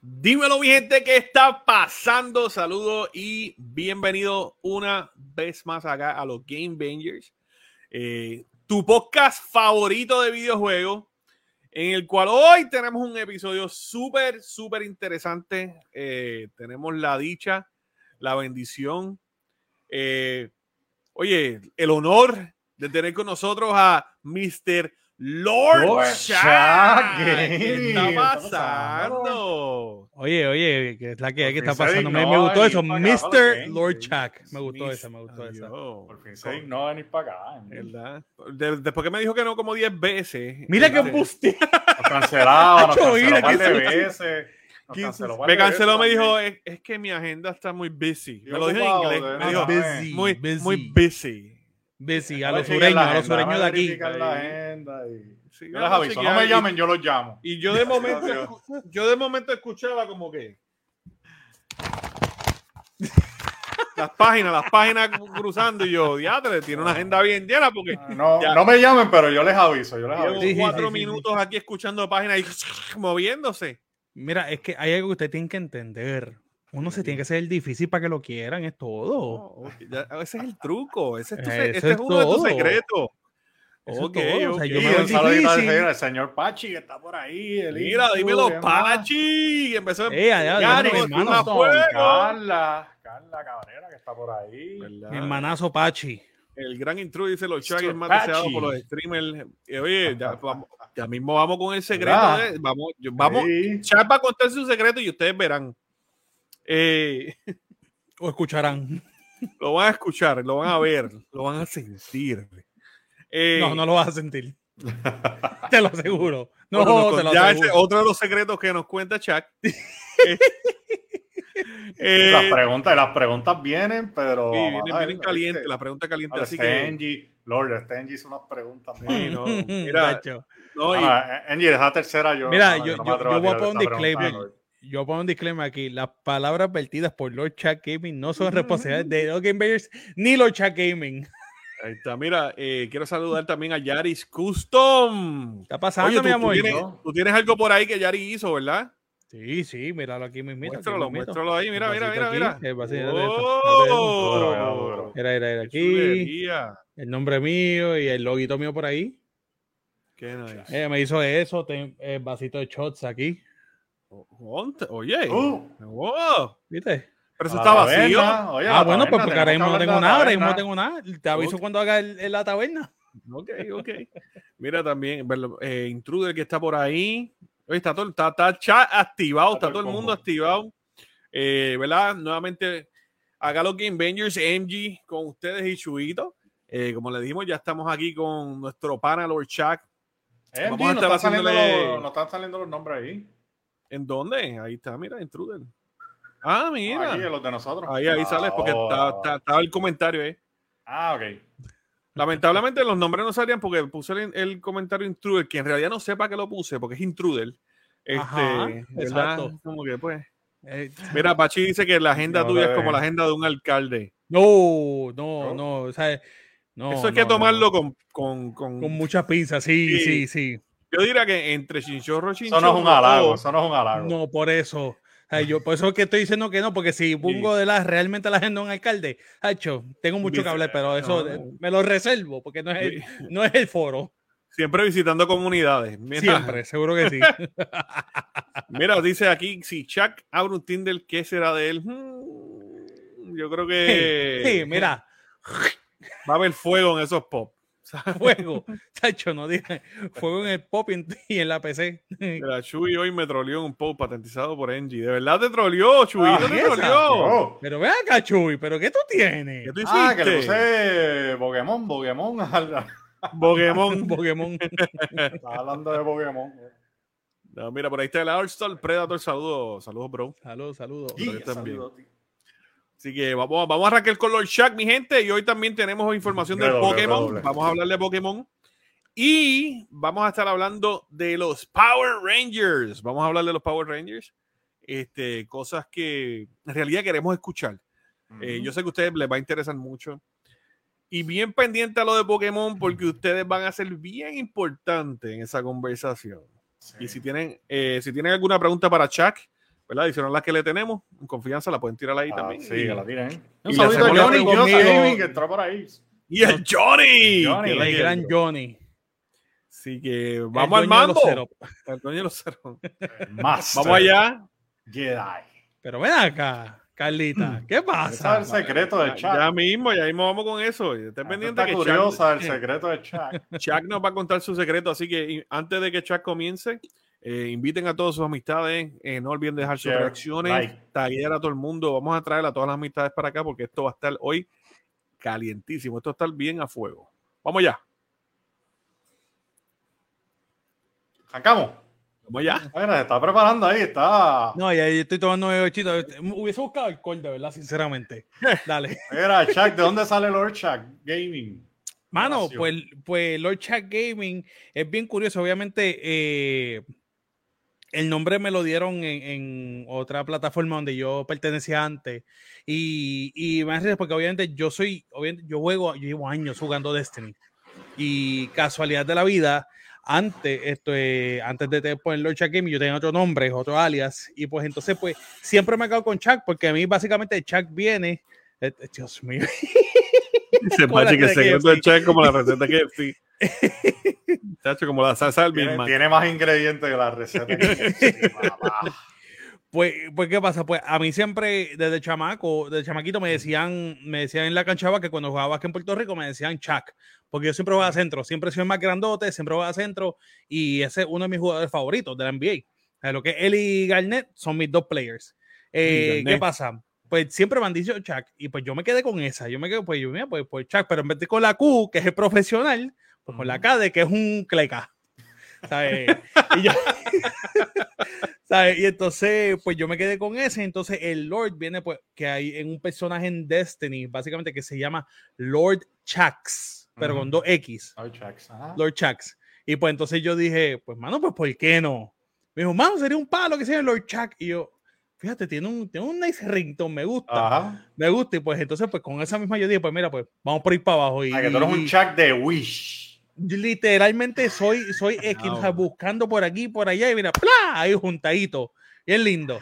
Dímelo, mi gente, ¿qué está pasando? Saludos y bienvenido una vez más acá a los Game Bangers, eh, tu podcast favorito de videojuegos, en el cual hoy tenemos un episodio súper, súper interesante. Eh, tenemos la dicha, la bendición, eh, oye, el honor de tener con nosotros a Mr. Lord, Lord ¿Qué está ¿qué pasando? Oye, oye, que es la que, ¿qué está pasando? Me, me gustó eso. Mr. Lord. Chuck. Me gustó esa, me gustó esa. Por fin se dignó a venir para acá. ¿Verdad? De- después que me dijo que no como 10 veces. Mira que este, buste. Nos cancelaba, nos canceló mira un par de veces. Canceló Me canceló, me dijo, es, es que mi agenda está muy busy. Me lo dijo en inglés. Me dijo, busy, muy, busy. muy busy. Bessie, a los sureños, a los sureños de aquí. verificar la agenda y- Sí, Yo les aviso, no me y- llamen, yo los llamo. Y yo de momento, yo de momento escuchaba como que las páginas, las páginas cruzando y yo, diatre, tiene una agenda bien llena porque No, Ya. no me llamen, pero yo les aviso, yo les llevo aviso. Sí, sí, cuatro sí, sí, minutos aquí escuchando páginas y moviéndose. Mira, es que hay algo que usted tiene que entender. Uno se tiene que hacer el difícil para que lo quieran, es todo. Ok, ya, ese es el truco, ese es, tu ese es es uno de tus secretos. Ok, todo, o sea, yo me al difícil. señor, el señor Pachi que está por ahí. el Mira, dímelo. Pachi. Empezó Eh, dímelo, con hermano. a. Carla, Carla Cabrera que está por ahí. ¿Verdad? Hermanazo Pachi. El gran intruder dice los Chuck es más deseado Pachi. por los streamers. Eh, oye, ya, vamos- ya mismo vamos con el secreto. De- vamos, yo- vamos. Sí. Chuck va a contar su secreto y ustedes verán. Eh, O escucharán. lo van a escuchar, lo van a ver, lo van a sentir. Eh, No, no lo vas a sentir. Te lo aseguro. No, bueno, te lo ya ese aseguro. otro de los secretos que nos cuenta Chuck. Eh, eh, Las preguntas, las preguntas vienen, pero. sí, vienen, vienen calientes, ¿viste? la pregunta caliente. Al Así que, Stengi, Lord Stengi hizo unas preguntas. Sí, no, mira, Tacho. no, y- Ah, Angie, esa tercera yo. Mira, no, yo- no yo- yo voy a poner un disclaimer. Yo pongo un disclaimer aquí. Las palabras vertidas por Lord Chat Gaming no son responsabilidades de los Game Bears ni Lord Chat Gaming. Ahí está, mira, eh, quiero saludar también a Yaris Custom. ¿Está pasando, Oye, tú, mi tú amor? tienes, ¿no? tú tienes algo por ahí que Yari hizo, ¿verdad? Sí, sí, míralo aquí mismito. aquí muéstralo, mismito. muéstralo ahí, mira, mira, mira, aquí, mira. el vasito de- ¡Oh! Mira. Mira, mira, ¡Qué aquí. chulería! El nombre mío y el loguito mío por ahí. ¡Qué nice! Eh, me hizo eso. ten- El vasito de shots aquí. Oye, Uh, wow. ¿Viste? pero eso a está vacío. oye, ah, bueno, pues porque ahora mismo no tengo nada. Ahora mismo no tengo nada. Te aviso cuando haga el, el- la taberna. Ok, ok. Mira también, eh, Intruder que está por ahí. Oye, está todo, está, está el chat activado, está, Está todo el mundo combo. activado. Eh, ¿Verdad? Nuevamente, acá los Game Bangers, MG, con ustedes y Chuito. Eh, como le dijimos, ya estamos aquí con nuestro pana Lord Chuck. MG, Vamos a no estar están saliendo haciéndole- los- no están saliendo los nombres ahí. ¿En dónde? Ahí está, mira, Intruder. Ah, mira. Aquí, los de nosotros. Ahí, ahí sale porque Oh. está, está- estaba el comentario, eh. Ah, ok. Lamentablemente los nombres no salían porque puse el, el comentario intruder, que en realidad no sepa que lo puse porque es intruder. Este, Ajá, ¿verdad? exacto. Como que pues. Eh, Mira, Pachi dice que la agenda No tuya es como la agenda de un alcalde. no, no, ¿No? no. o sea, no, Eso hay que tomarlo no. Con, con, con- con muchas pinzas. Sí, Sí. sí, sí. Yo diría que entre chinchorro y Eso chinchorro. no es un halago, eso no es un halago. No, por eso. Yo, por eso es que estoy diciendo que no, porque si pongo de la, realmente la agenda de un alcalde, hacho, tengo mucho que hablar, pero eso no. me lo reservo, porque no es el, no es el foro. Siempre visitando comunidades. Mira, Siempre, seguro que sí. Mira, dice aquí, si Chuck abre un Tinder, ¿qué será de él? Hmm, yo creo que Sí, mira, va a haber fuego en esos pop. fuego. Chacho, no dije fuego en el pop y en, la PC. Mira, Chuy hoy me troleó en un post patentizado por Engie. De verdad te troleó, Chuy, Ah, te troleó. Oh. Pero ve acá, Chuy, ¿pero qué tú tienes? ¿Qué tú hiciste? Ah, que le puse Pokémon, Pokémon. Pokémon. Pokémon. Estaba hablando de Pokémon. No, mira, por ahí está el All-Star Predator. Saludos, saludos, bro. Saludos, saludos. Sí. yo también. Así que vamos, vamos a arrancar con Lord Shack, mi gente. Y hoy también tenemos información de Redoble, Pokémon. Vamos a hablar de Pokémon. Y vamos a estar hablando de los Power Rangers. Vamos a hablar de los Power Rangers. Este, cosas que en realidad queremos escuchar. Eh, yo sé que a ustedes les va a interesar mucho. Y bien pendiente a lo de Pokémon, porque ustedes van a ser bien importantes en esa conversación. Sí. Y si tienen, eh, si tienen alguna pregunta para Chuck, ¿verdad? Adicional a las que le tenemos, en confianza la pueden tirar ahí Ah, también. sí, y, que la tiren. Un y saludito a Johnny, Johnny. Gaming, que entró por ahí. y el Johnny. Johnny. El gran Johnny. Así que el vamos al ceros. El dueño de los ceros. Más. Vamos allá. Jedi. Pero ven acá, Carlita, ¿qué Ese es pasa? el secreto de Ya, Chuck. ya mismo, ya mismo vamos con eso. Estén Ah, pendientes Está que curiosa el Chuck, secreto de Chuck. Chuck nos va a contar su secreto. Así que antes de que Chuck comience, eh, inviten a todas sus amistades. eh, no olviden dejar sus Share, reacciones, like. a todo el mundo. Vamos a traer a todas las amistades para acá porque esto va a estar hoy calientísimo. Esto va a estar bien a fuego. Vamos ya. Arrancamos. Vamos ya. Mira, se está preparando ahí, está. No, ya yo estoy tomando mi bechito. Hubiese buscado alcohol, de verdad, sinceramente. Dale. Mira, Chuck, ¿de dónde sale Lord Chuck Gaming? Mano, pues, pues Lord Chat Gaming es bien curioso. Obviamente, eh, el nombre me lo dieron en, en otra plataforma donde yo pertenecía antes. Y, y me hace porque obviamente yo soy, obviamente, yo juego, yo llevo años jugando Destiny. Y casualidad de la vida, antes, esto, eh, antes de te- poner Lord Chuck Gaming, yo tenía otro nombre, otro alias. Y pues entonces, pues, siempre me acabo con Chuck, porque a mí básicamente Chuck viene. eh, Dios mío. La Pachi que el secreto de. Chuck como la receta que sí. Chacho, como la salsa del Tiene, tiene más ingredientes que la receta. que-. Pues, pues, ¿qué pasa? Pues a mí siempre, desde chamaco, desde chamaquito, me decían, me decían en la canchaba que cuando jugaba aquí en Puerto Rico me decían Chuck, porque yo siempre jugaba centro, siempre soy más grandote, siempre jugaba centro, y ese es uno de mis jugadores favoritos de la NBA. Eh, Lo que él y Garnett son mis dos players. Eh. ¿Qué pasa? Pues siempre me han dicho Chuck, y pues yo me quedé con esa, yo me quedé, pues yo, mira, pues, pues Chuck, pero en vez de con la Q, que es el profesional, con la K de que es un cleca. ¿sabes? Y yo, ¿sabes? Y entonces, pues yo me quedé con ese. Entonces, el Lord viene, pues, que hay en un personaje en Destiny, básicamente, que se llama Lord Chax, pero con dos X. Lord Chuck, ajá. Lord Chax. Y pues entonces yo dije, pues, mano, pues, ¿por qué no? Me dijo, mano, sería un palo que sea Lord Chax. Y yo, fíjate, tiene un, tiene un nice ringtone, me gusta. Ajá. Me gusta. Y pues entonces, pues, con esa misma yo dije, pues, mira, pues, vamos por ir para abajo. Y, Ah, que tú eres un Chuck de Wish. Literalmente soy, soy X, o sea, Ah, buscando por aquí, por allá, y mira, ¡plá! ahí juntadito. Bien lindo.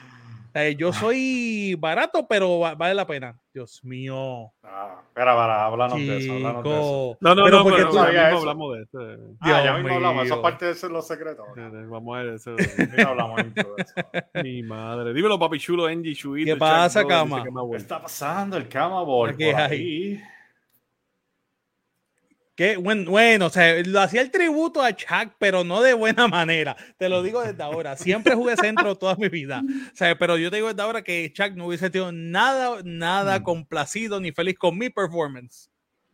Eh, yo soy barato, pero va- vale la pena. Dios mío. Ah, espera, para, háblanos de eso, háblanos de eso. Chico. No, no, Pero no, porque pero tú- ya sabías mismo eso. hablamos de esto. Ah, ya mismo hablamos, eso es parte de ser los secretos. Vamos a ver eso. Mira, hablamos de eso. Mi madre. Dímelo, papi chulo, Angie, Chuito. ¿Qué pasa, cama? ¿Qué está pasando? El Cama Boy por hay. Ahí. Qué buen- bueno, o sea, lo hacía el tributo a Chuck, pero no de buena manera. Te lo digo desde ahora. Siempre jugué centro toda mi vida. O sea, pero yo te digo desde ahora que Chuck no hubiese tenido nada, nada Mm. complacido ni feliz con mi performance.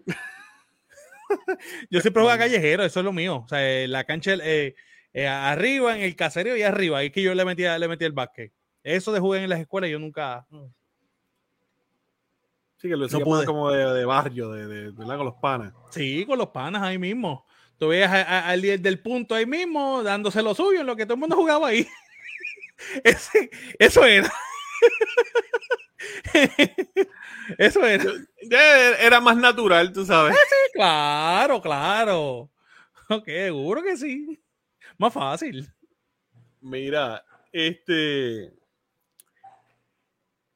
yo siempre juego a callejero, eso es lo mío. O sea, eh, la cancha eh, eh, arriba, en el caserío y arriba. Ahí es que yo le metía, le metía el básquet. Eso de jugar en las escuelas, yo nunca. Sí, que lo No decía pude. como de, de barrio, de, de, ¿verdad? Con los panas. Sí, con los panas ahí mismo. Tú veías al líder del punto ahí mismo, dándose lo suyo en lo que todo el mundo jugaba ahí. Ese- eso era. eso era. Era más natural, tú sabes. Claro, claro. Ok, seguro que sí. Más fácil. Mira, este.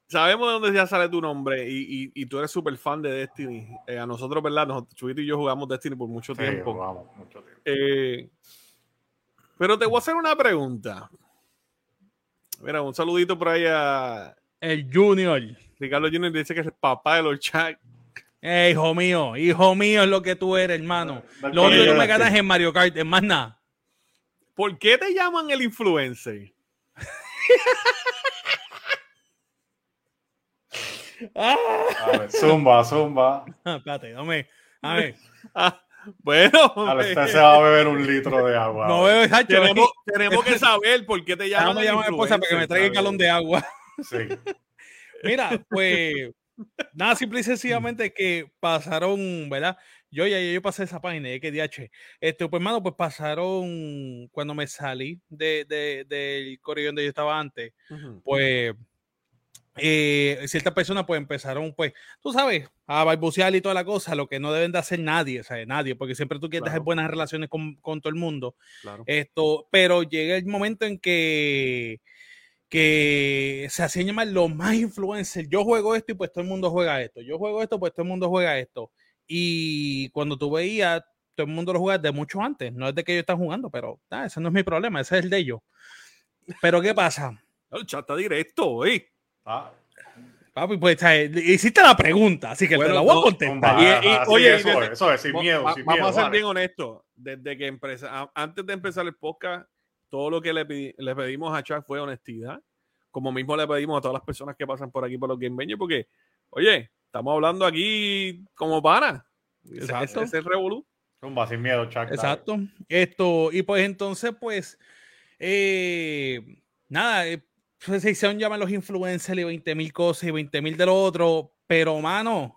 Sabemos de dónde ya sale tu nombre y, y- y tú eres súper fan de Destiny. Eh, a nosotros, ¿verdad? Nosotros, Chubito y yo jugamos Destiny por mucho Sí, tiempo. jugamos mucho tiempo. Eh, pero te voy a hacer una pregunta. Mira, un saludito por ahí a El Junior. Ricardo Junior, dice que es el papá de los Chuck. Eh, hijo mío, hijo mío es lo que tú eres, hermano. Lo único que me ganas en Mario Kart, es más nada. ¿Por qué te llaman el influencer? Ah, A ver, zumba, zumba. espérate, dame. A ver. Ah, bueno, Dale, usted se va a beber un litro de agua. No veo, Sacho, tenemos, tenemos que saber por qué te llaman Déjame el llamar a mi esposa para que me traiga el galón de agua. Sí. Mira, pues nada, simple y sencillamente que pasaron, ¿verdad? Yo ya yo pasé esa página que DH. Este, pues, hermano, pues pasaron cuando me salí de, de- del correo donde yo estaba antes, pues eh, ciertas personas pues empezaron, pues, tú sabes, a balbucear y toda la cosa, lo que no deben de hacer nadie, ¿sabes? Nadie, porque siempre tú quieres Claro. tener buenas relaciones con, con todo el mundo. Claro. Esto, pero llega el momento en que que se hacían llamar los más influencers. Yo juego esto y pues todo el mundo juega esto. Yo juego esto, pues todo el mundo juega esto. Y cuando tú veías, todo el mundo lo juega de mucho antes. No es de que ellos están jugando, pero ah, ese no es mi problema, ese es el de ellos. Pero ¿qué pasa? El chat está directo, ¿eh? Ah, Papi, pues hiciste la pregunta, así que Bueno, te la voy no, a contestar. Y- y- así, oye, eso, y- es, eso es, sin miedo, va- sin vamos miedo. a ser vale. bien honestos. Desde que empecé, a- antes de empezar el podcast, todo lo que le, pedi- le pedimos a Chuck fue honestidad. Como mismo le pedimos a todas las personas que pasan por aquí por los Game Bangers, porque, oye, estamos hablando aquí como pana. Exacto. Ese es el revolú. Zumba, sin miedo, Chuck. dale. Exacto. Esto, y pues entonces, pues, eh, nada, eh, pues, se hicieron llamar los influencers y 20 mil cosas y 20 mil de lo otro, pero mano,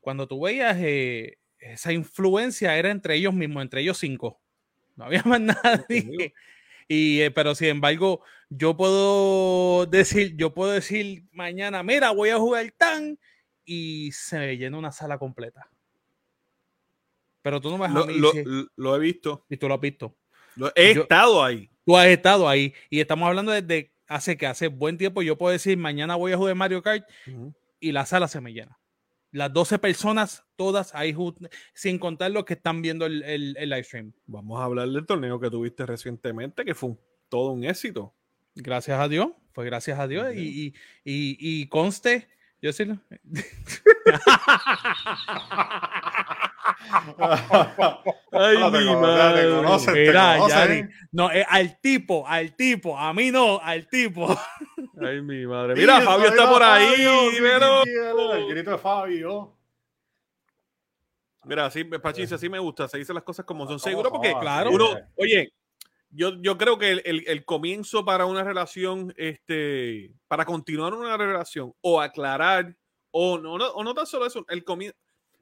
cuando tú veías eh, esa influencia era entre ellos mismos, entre ellos cinco. No había más nadie. Y, eh, pero sin embargo, yo puedo decir, yo puedo decir mañana, mira, voy a jugar tan y se me llena una sala completa. Pero tú no me vas a Lo, lo- si- lo he visto. y tú lo has visto. Lo- he Yo- estado ahí. Tú has estado ahí y estamos hablando desde hace que hace buen tiempo. Yo puedo decir mañana voy a jugar Mario Kart y la sala se me llena. Las 12 personas, todas ahí, sin contar los que están viendo el, el- el live stream. Vamos a hablar del torneo que tuviste recientemente, que fue un- todo un éxito. Gracias a Dios, fue gracias a Dios. Y, y, y, y conste, yo sí, lo- Ay, No te mi conoces, madre. te conoces, te Mira, conocen. Yari, no, es al tipo, al tipo, a mí no, al tipo. Ay, mi madre. Mira, Sí, Fabio está por ahí. Fabio, dímelo. El grito de Fabio. Mira, sí, Pachis, así me gusta. Se dicen las cosas como son. ¿Cómo Seguro porque, claro. uno, oye, yo, yo creo que el, el- el comienzo para una relación, este, para continuar una relación o aclarar, o no, no, o no tan solo eso, el comienzo,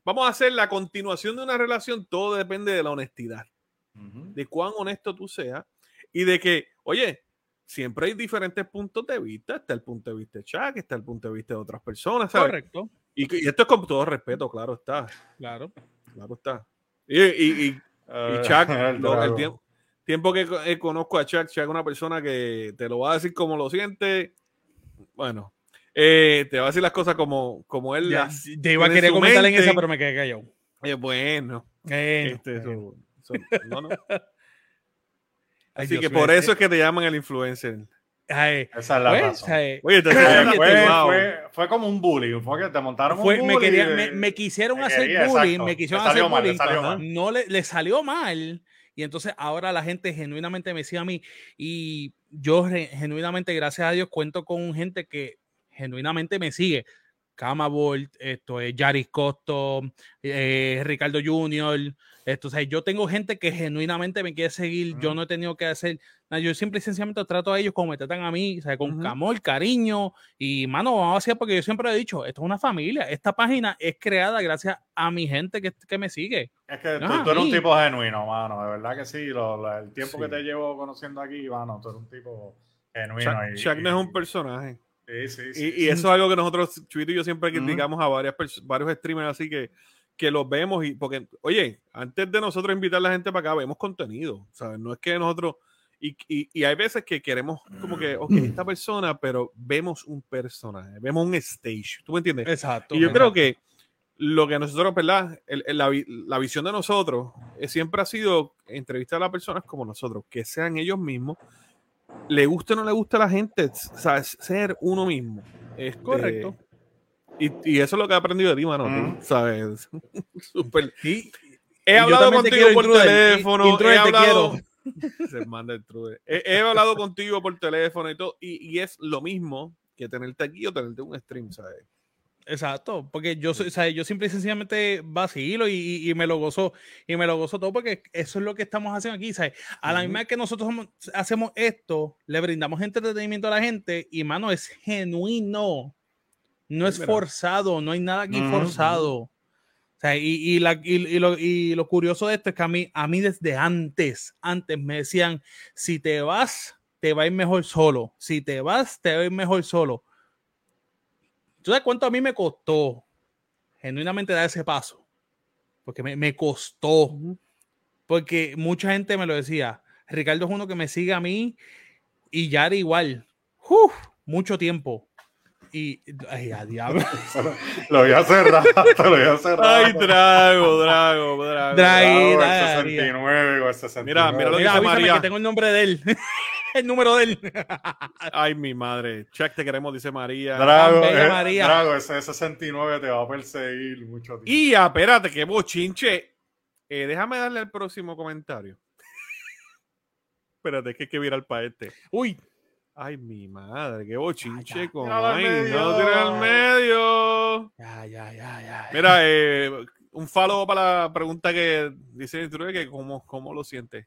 vamos a hacer la continuación de una relación, todo depende de la honestidad, Ujú. de cuán honesto tú seas y de que, oye, siempre hay diferentes puntos de vista, está el punto de vista de Chuck, está el punto de vista de otras personas, ¿sabes? Correcto, Y, y esto es con todo respeto, claro está, claro. claro está. Y, y, y y Chuck, el lo- el tiempo, tiempo que eh, conozco a Chuck, Chuck es una persona que te lo va a decir como lo siente. Bueno, eh, te va a decir las cosas como, como él Ya, las. te iba a querer comentar en esa, pero me quedé callado. Eh, bueno, este, bueno. eso- eso- no, no. Así Dios que por es eso es que te llaman el influencer. Ay, Esa es la pues, razón. ay, Oye, te fue, activado. fue, fue como un bullying, fue que te montaron fue- un me, bullying. me, me quisieron me hacer quería, bullying, exacto. me quisieron hacer mal, bullying, salió ajá, mal. no le, le salió mal. Y entonces ahora la gente genuinamente me sigue a mí. Y yo genuinamente, gracias a Dios, cuento con gente que genuinamente me sigue. Camabolt, esto es Yaris Costo, eh, Ricardo Junior. Esto, o sea, yo tengo gente que genuinamente me quiere seguir. Yo Ujú. no he tenido que hacer. Yo simple y sencillamente trato a ellos como me tratan a mí, o sea, con amor, cariño. Y mano, vamos a hacer porque yo siempre he dicho: esto es una familia. Esta página es creada gracias a mi gente que, que me sigue. Es que tú, tú eres un tipo genuino, mano. De verdad que sí. Lo- lo- el tiempo Sí. que te llevo conociendo aquí, mano, tú eres un tipo genuino. Chuck, y, Chuck no es y- un personaje. Sí, sí, Y, sí. y eso es algo que nosotros, Chuito y yo, siempre criticamos a varias varios streamers así que, que los vemos y porque, oye, antes de nosotros invitar a la gente para acá, vemos contenido, ¿sabes? No es que nosotros, y, y, y hay veces que queremos como que, ok, esta persona, pero vemos un personaje, vemos un stage, ¿tú me entiendes? Exacto. Y yo creo que lo que nosotros, ¿verdad? El- el- la, la visión de nosotros eh, siempre ha sido entrevistar a las personas como nosotros, que sean ellos mismos, le guste o no le guste a la gente, ¿sabes? ser uno mismo. Este, Correcto. Y, y eso es lo que he aprendido de ti, mano. Ujú. ¿Sabes? Súper. Y- He hablado te contigo por teléfono. He te hablado... Se manda el Intruder. He, he hablado contigo por teléfono y todo. Y, y es lo mismo que tenerte aquí o tenerte en un stream, ¿sabes? Exacto, porque yo soy, o sea, yo simple y sencillamente vacilo y, y- y me lo gozo y me lo gozo todo porque eso es lo que estamos haciendo aquí, ¿sabes? A la Ujú. misma vez que nosotros somos- hacemos esto, le brindamos entretenimiento a la gente y mano es genuino, no es forzado, no hay nada aquí Ujú, forzado. Sea, y, y la- y- y lo, y lo curioso de esto es que a mí, a mí desde antes, antes me decían, si te vas, te va a ir mejor solo. Si te vas, te va a ir mejor solo. ¿Tú sabes cuánto a mí me costó genuinamente dar ese paso? Porque me, me costó. Porque mucha gente me lo decía. Ricardo es uno que me sigue a mí y Yari igual. uf, mucho tiempo. Y, ay, a diablo. lo voy a cerrar, lo voy a cerrar. Ay, Drago, Drago, Drago. Bravo, el Draghi. 69 o el 69. Mira, mira lo que Mira, María. que tengo el nombre de él. el número de él. Ay, mi madre. Check, te queremos, dice María. Drago, eh, María. Drago, ese 69 te va a perseguir mucho tiempo. Y ah, espérate, que bochinche. Eh, déjame darle al próximo comentario. espérate, es que hay que virar para este. Uy, Ay, mi madre, qué bochinche ya. con. Tíralo al Ay, no, al medio. ya, ya, ya, ya. Mira, eh, un follow para la pregunta que dice el que cómo, cómo lo siente.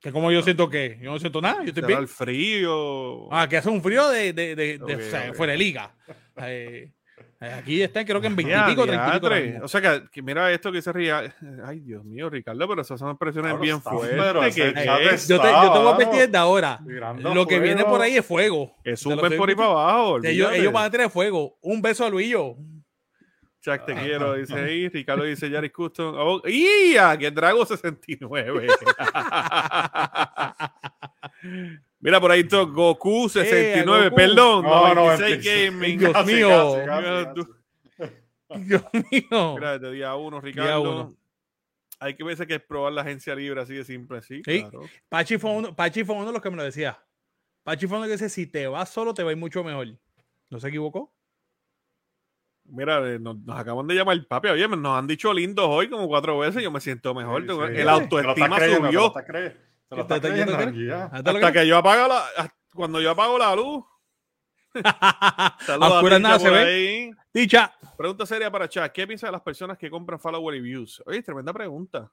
Que como yo siento que yo no siento nada, yo estoy ¿Te da bien. el frío? Ah, que hace un frío de, de, de, de- fuera de liga. Eh, aquí está, creo que en 20 y pico, 30 y pico. O sea, que, que mira esto que se ría. Ay, Dios mío, Ricardo, pero esas son expresiones Cabrón, bien fuertes. que- que es- es- Yo te, yo te voy a Está, advertir desde ahora. Lo que viene por ahí es fuego. Te suben estoy por ahí para abajo. Ellos, van a tener fuego. Un beso a Luillo. Chuck, te quiero, dice ahí. Ricardo dice Yaris Custom. Oh, ¡Ya! Que Drago 69. Mira por ahí esto, Goku 69, Eh, Goku. perdón, No, 96 96. Gaming. Dios Casi, mío. casi, casi, Mira casi. tú. Dios mío. Mira, desde día 1, Ricardo. uno. Hay que verse que es probar la agencia libre así de simple, sí. Sí. Claro. Pachi fue, uno, Pachi fue uno de los que me lo decía. Pachi fue uno que dice, si te vas solo te va a ir mucho mejor. ¿No se equivocó? Mira, eh, nos, nos acaban de llamar el papi. Oye, nos han dicho lindos hoy como cuatro veces. Yo me siento mejor. Sí, tengo- sí. el autoestima creyendo, subió. Estás cre- te lo ¿Te estás estás creyendo, creyendo Angie, ya. Hasta que yo apago la. hasta Cuando yo apago la luz. Saludos A nada se ve. Dicha. Pregunta seria para Chat. ¿Qué piensa de las personas que compran follower y views? Oye, tremenda pregunta.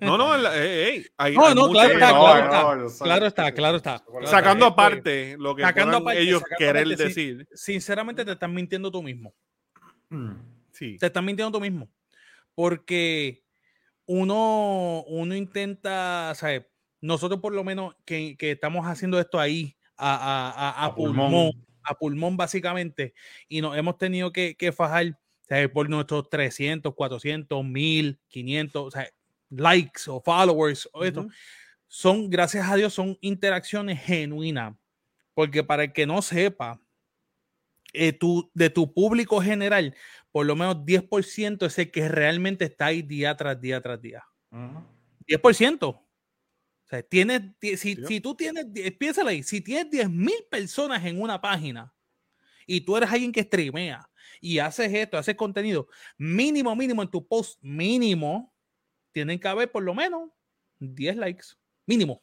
No, no, en la- eh, eh, hay- No, hay no, mucha- claro está, claro no, está. Claro está, claro está. Sacando Este, aparte lo que sacando aparte, ellos sacando querer aparte, decir. Sinceramente te estás mintiendo tú mismo. Mm. Sí. Te estás mintiendo tú mismo. Porque uno, uno intenta, ¿sabes? Nosotros por lo menos que, que estamos haciendo esto ahí a, a- a- pulmón, pulmón. a pulmón básicamente, y nos hemos tenido que, que fajar ¿sabes? por nuestros 300, 400, 1000, 500, o sea, likes o followers, o esto, son, gracias a Dios, son interacciones genuinas. Porque para el que no sepa, eh, tu- de tu público general, por lo menos 10% es el que realmente está ahí día tras día tras día. Ujú. 10%. O sea, tienes, ti- si, Sí. si tú tienes, piénsalo ahí, si tienes 10 mil personas en una página y tú eres alguien que streamea y haces esto, haces contenido, mínimo, mínimo en tu post, mínimo, tienen que haber por lo menos 10 likes. Mínimo.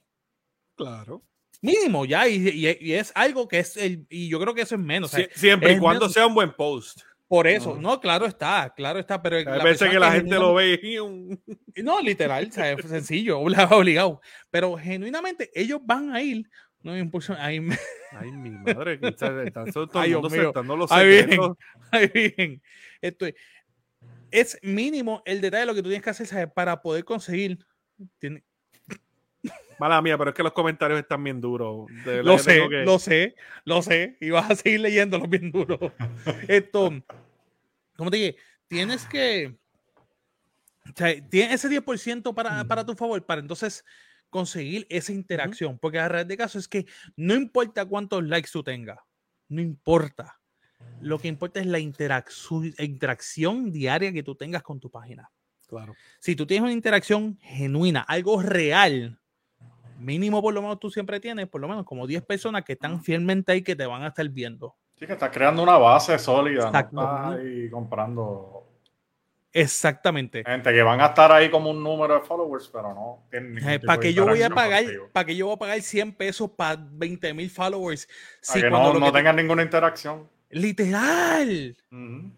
Claro. Mínimo, ya. Y, y- y es algo que es el. Y yo creo que eso es menos. o sea, Sie- siempre y cuando menos- sea un buen post. por eso, No. no, claro está, claro está, pero la veces que la gente lo ve y un- No, literal, o sea, es sencillo, obligado. Pero genuinamente ellos van a ir. No impulso, me- Ay, mi madre, que está- todo el Ay, mundo soltando los Ahí vienen. ahí bien. Esto es, es mínimo el detalle de lo que tú tienes que hacer ¿sabes? para poder conseguir. tiene- Mala mía, pero es que los comentarios están bien duros. De lo sé, que- lo sé, lo sé. Y vas a seguir leyéndolos bien duro. Esto, como te dije, tienes que. O sea, tienes ese 10% para, para tu favor, para entonces conseguir esa interacción. Porque la realidad de caso es que no importa cuántos likes tú tengas, no importa. Lo que importa es la interacción, interacción diaria que tú tengas con tu página. Claro. Si tú tienes una interacción genuina, algo real, mínimo por lo menos tú siempre tienes, por lo menos como 10 personas que están fielmente ahí que te van a estar viendo. Sí, que estás creando una base sólida. No Exacto. estás ahí comprando Exactamente. gente que van a estar ahí como un número de followers, pero no tipo ¿Para que yo voy a pagar? ¿Para que yo voy a pagar 100 pesos para 20 mil followers? Para Si que cuando no, no que tengan ninguna interacción. Literal. Drago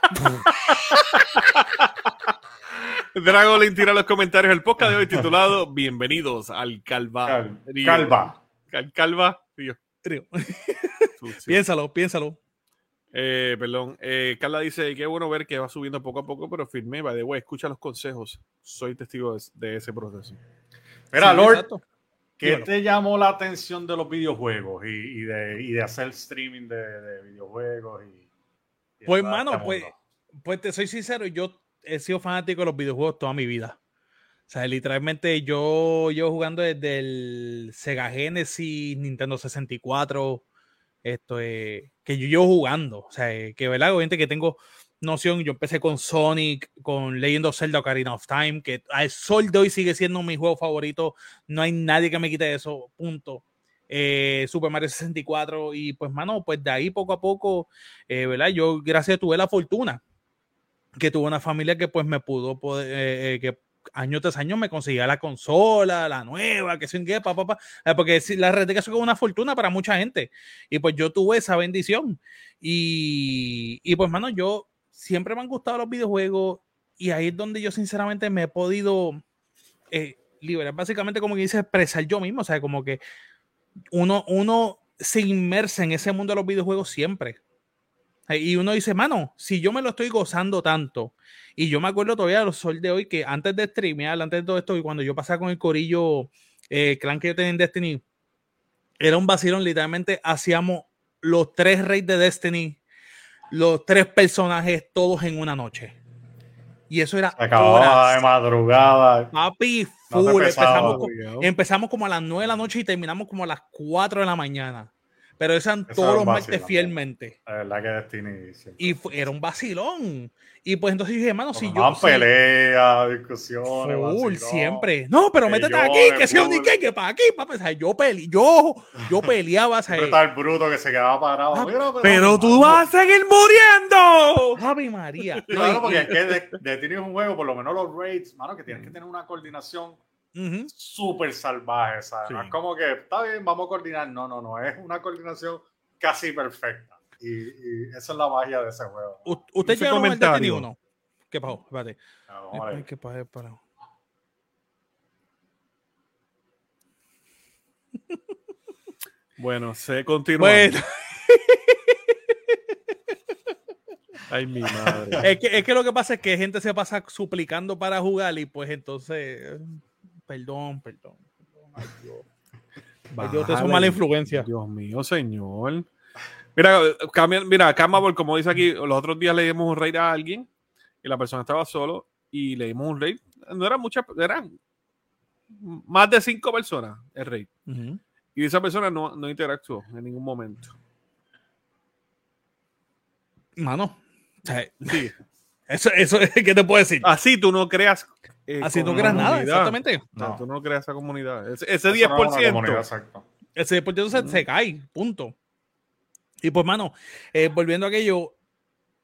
le tira los comentarios el podcast de hoy titulado Bienvenidos al Calva. Cal- Calva. Cal- Calva. Piénsalo, piénsalo. Eh, perdón. Eh, Carla dice: Qué bueno ver que va subiendo poco a poco, pero firme. By the way, escucha los consejos. Soy testigo de, de ese proceso. Mira, Sí, Lord, exacto. ¿qué te llamó la atención de los videojuegos y, y de, y de hacer streaming de, de videojuegos? Y Pues, mano, este pues, pues te soy sincero, yo he sido fanático de los videojuegos toda mi vida. O sea, literalmente yo yo jugando desde el Sega Genesis, Nintendo 64, esto es, que yo llevo jugando. O sea, que verdad, obviamente que tengo noción, yo empecé con Sonic, con Legend of Zelda Ocarina of Time, que al sol de hoy sigue siendo mi juego favorito. No hay nadie que me quite eso, punto. Eh, Super Mario 64 y pues mano, pues de ahí poco a poco, eh, ¿verdad? Yo gracias tuve la fortuna que tuve una familia que pues me pudo poder, eh, que año tras año me conseguía la consola, la nueva, que sin qué, papá, pa, porque la red es una fortuna para mucha gente y pues yo tuve esa bendición y, y pues mano, yo siempre me han gustado los videojuegos y ahí es donde yo sinceramente me he podido eh, liberar, básicamente como que dice, expresar yo mismo, o sea, como que uno, uno se inmersa en ese mundo de los videojuegos siempre. Y uno dice, mano, si yo me lo estoy gozando tanto, y yo me acuerdo todavía los sol de hoy que antes de streamear, antes de todo esto, y cuando yo pasaba con el corillo eh, clan que yo tenía en Destiny, era un vacilón, literalmente hacíamos los tres reyes de Destiny, los tres personajes todos en una noche. Y eso era. Se acababa de madrugada. Papi, full. empezamos, empezamos, como a las 9 de la noche y terminamos como a las 4 de la mañana. Pero eran todos los martes fielmente. La verdad que Destiny. Y era un vacilón. Y pues entonces dije, hermano, si yo. Más peleas, discusiones. Full, siempre. No, pero métete aquí, que sea un que, que para aquí. O sea, yo, pele, yo, yo peleaba. O sea, está el bruto que se quedaba parado. Ah, pero, pero, tú vas a seguir muriendo. Javi María. Claro, porque es que Destiny es un juego, por lo menos los raids, mano, que tienes que tener una coordinación súper salvaje, ¿sabes? No es como que, está bien, vamos a coordinar. No, no, no, es una coordinación casi perfecta. Y, y esa es la magia de ese juego. ¿Usted Destiny uno? ¿Qué pasó? Espérate. No, ¿Qué pasó? Para. Bueno, se continúa. Bueno. Ay, mi madre. Es que, es que lo que pasa es que gente se pasa suplicando para jugar y pues entonces Perdón, perdón. Ay, Dios. Ay, Dios, te mala influencia. Dios mío, señor. Mira, cambia, mira, Camabol, como dice aquí, los otros días le dimos un raid a alguien y la persona estaba solo y le dimos un raid. No eran muchas, eran más de cinco personas el raid. Y esa persona no, no interactuó en ningún momento. Mano, sí. Eso, eso, ¿qué te puedo decir? Así tú no creas eh, Así no creas nada, exactamente. No. Tú no creas esa comunidad. Ese, 10%. ese 10% se, cae, punto. Y pues, mano, eh, volviendo a aquello,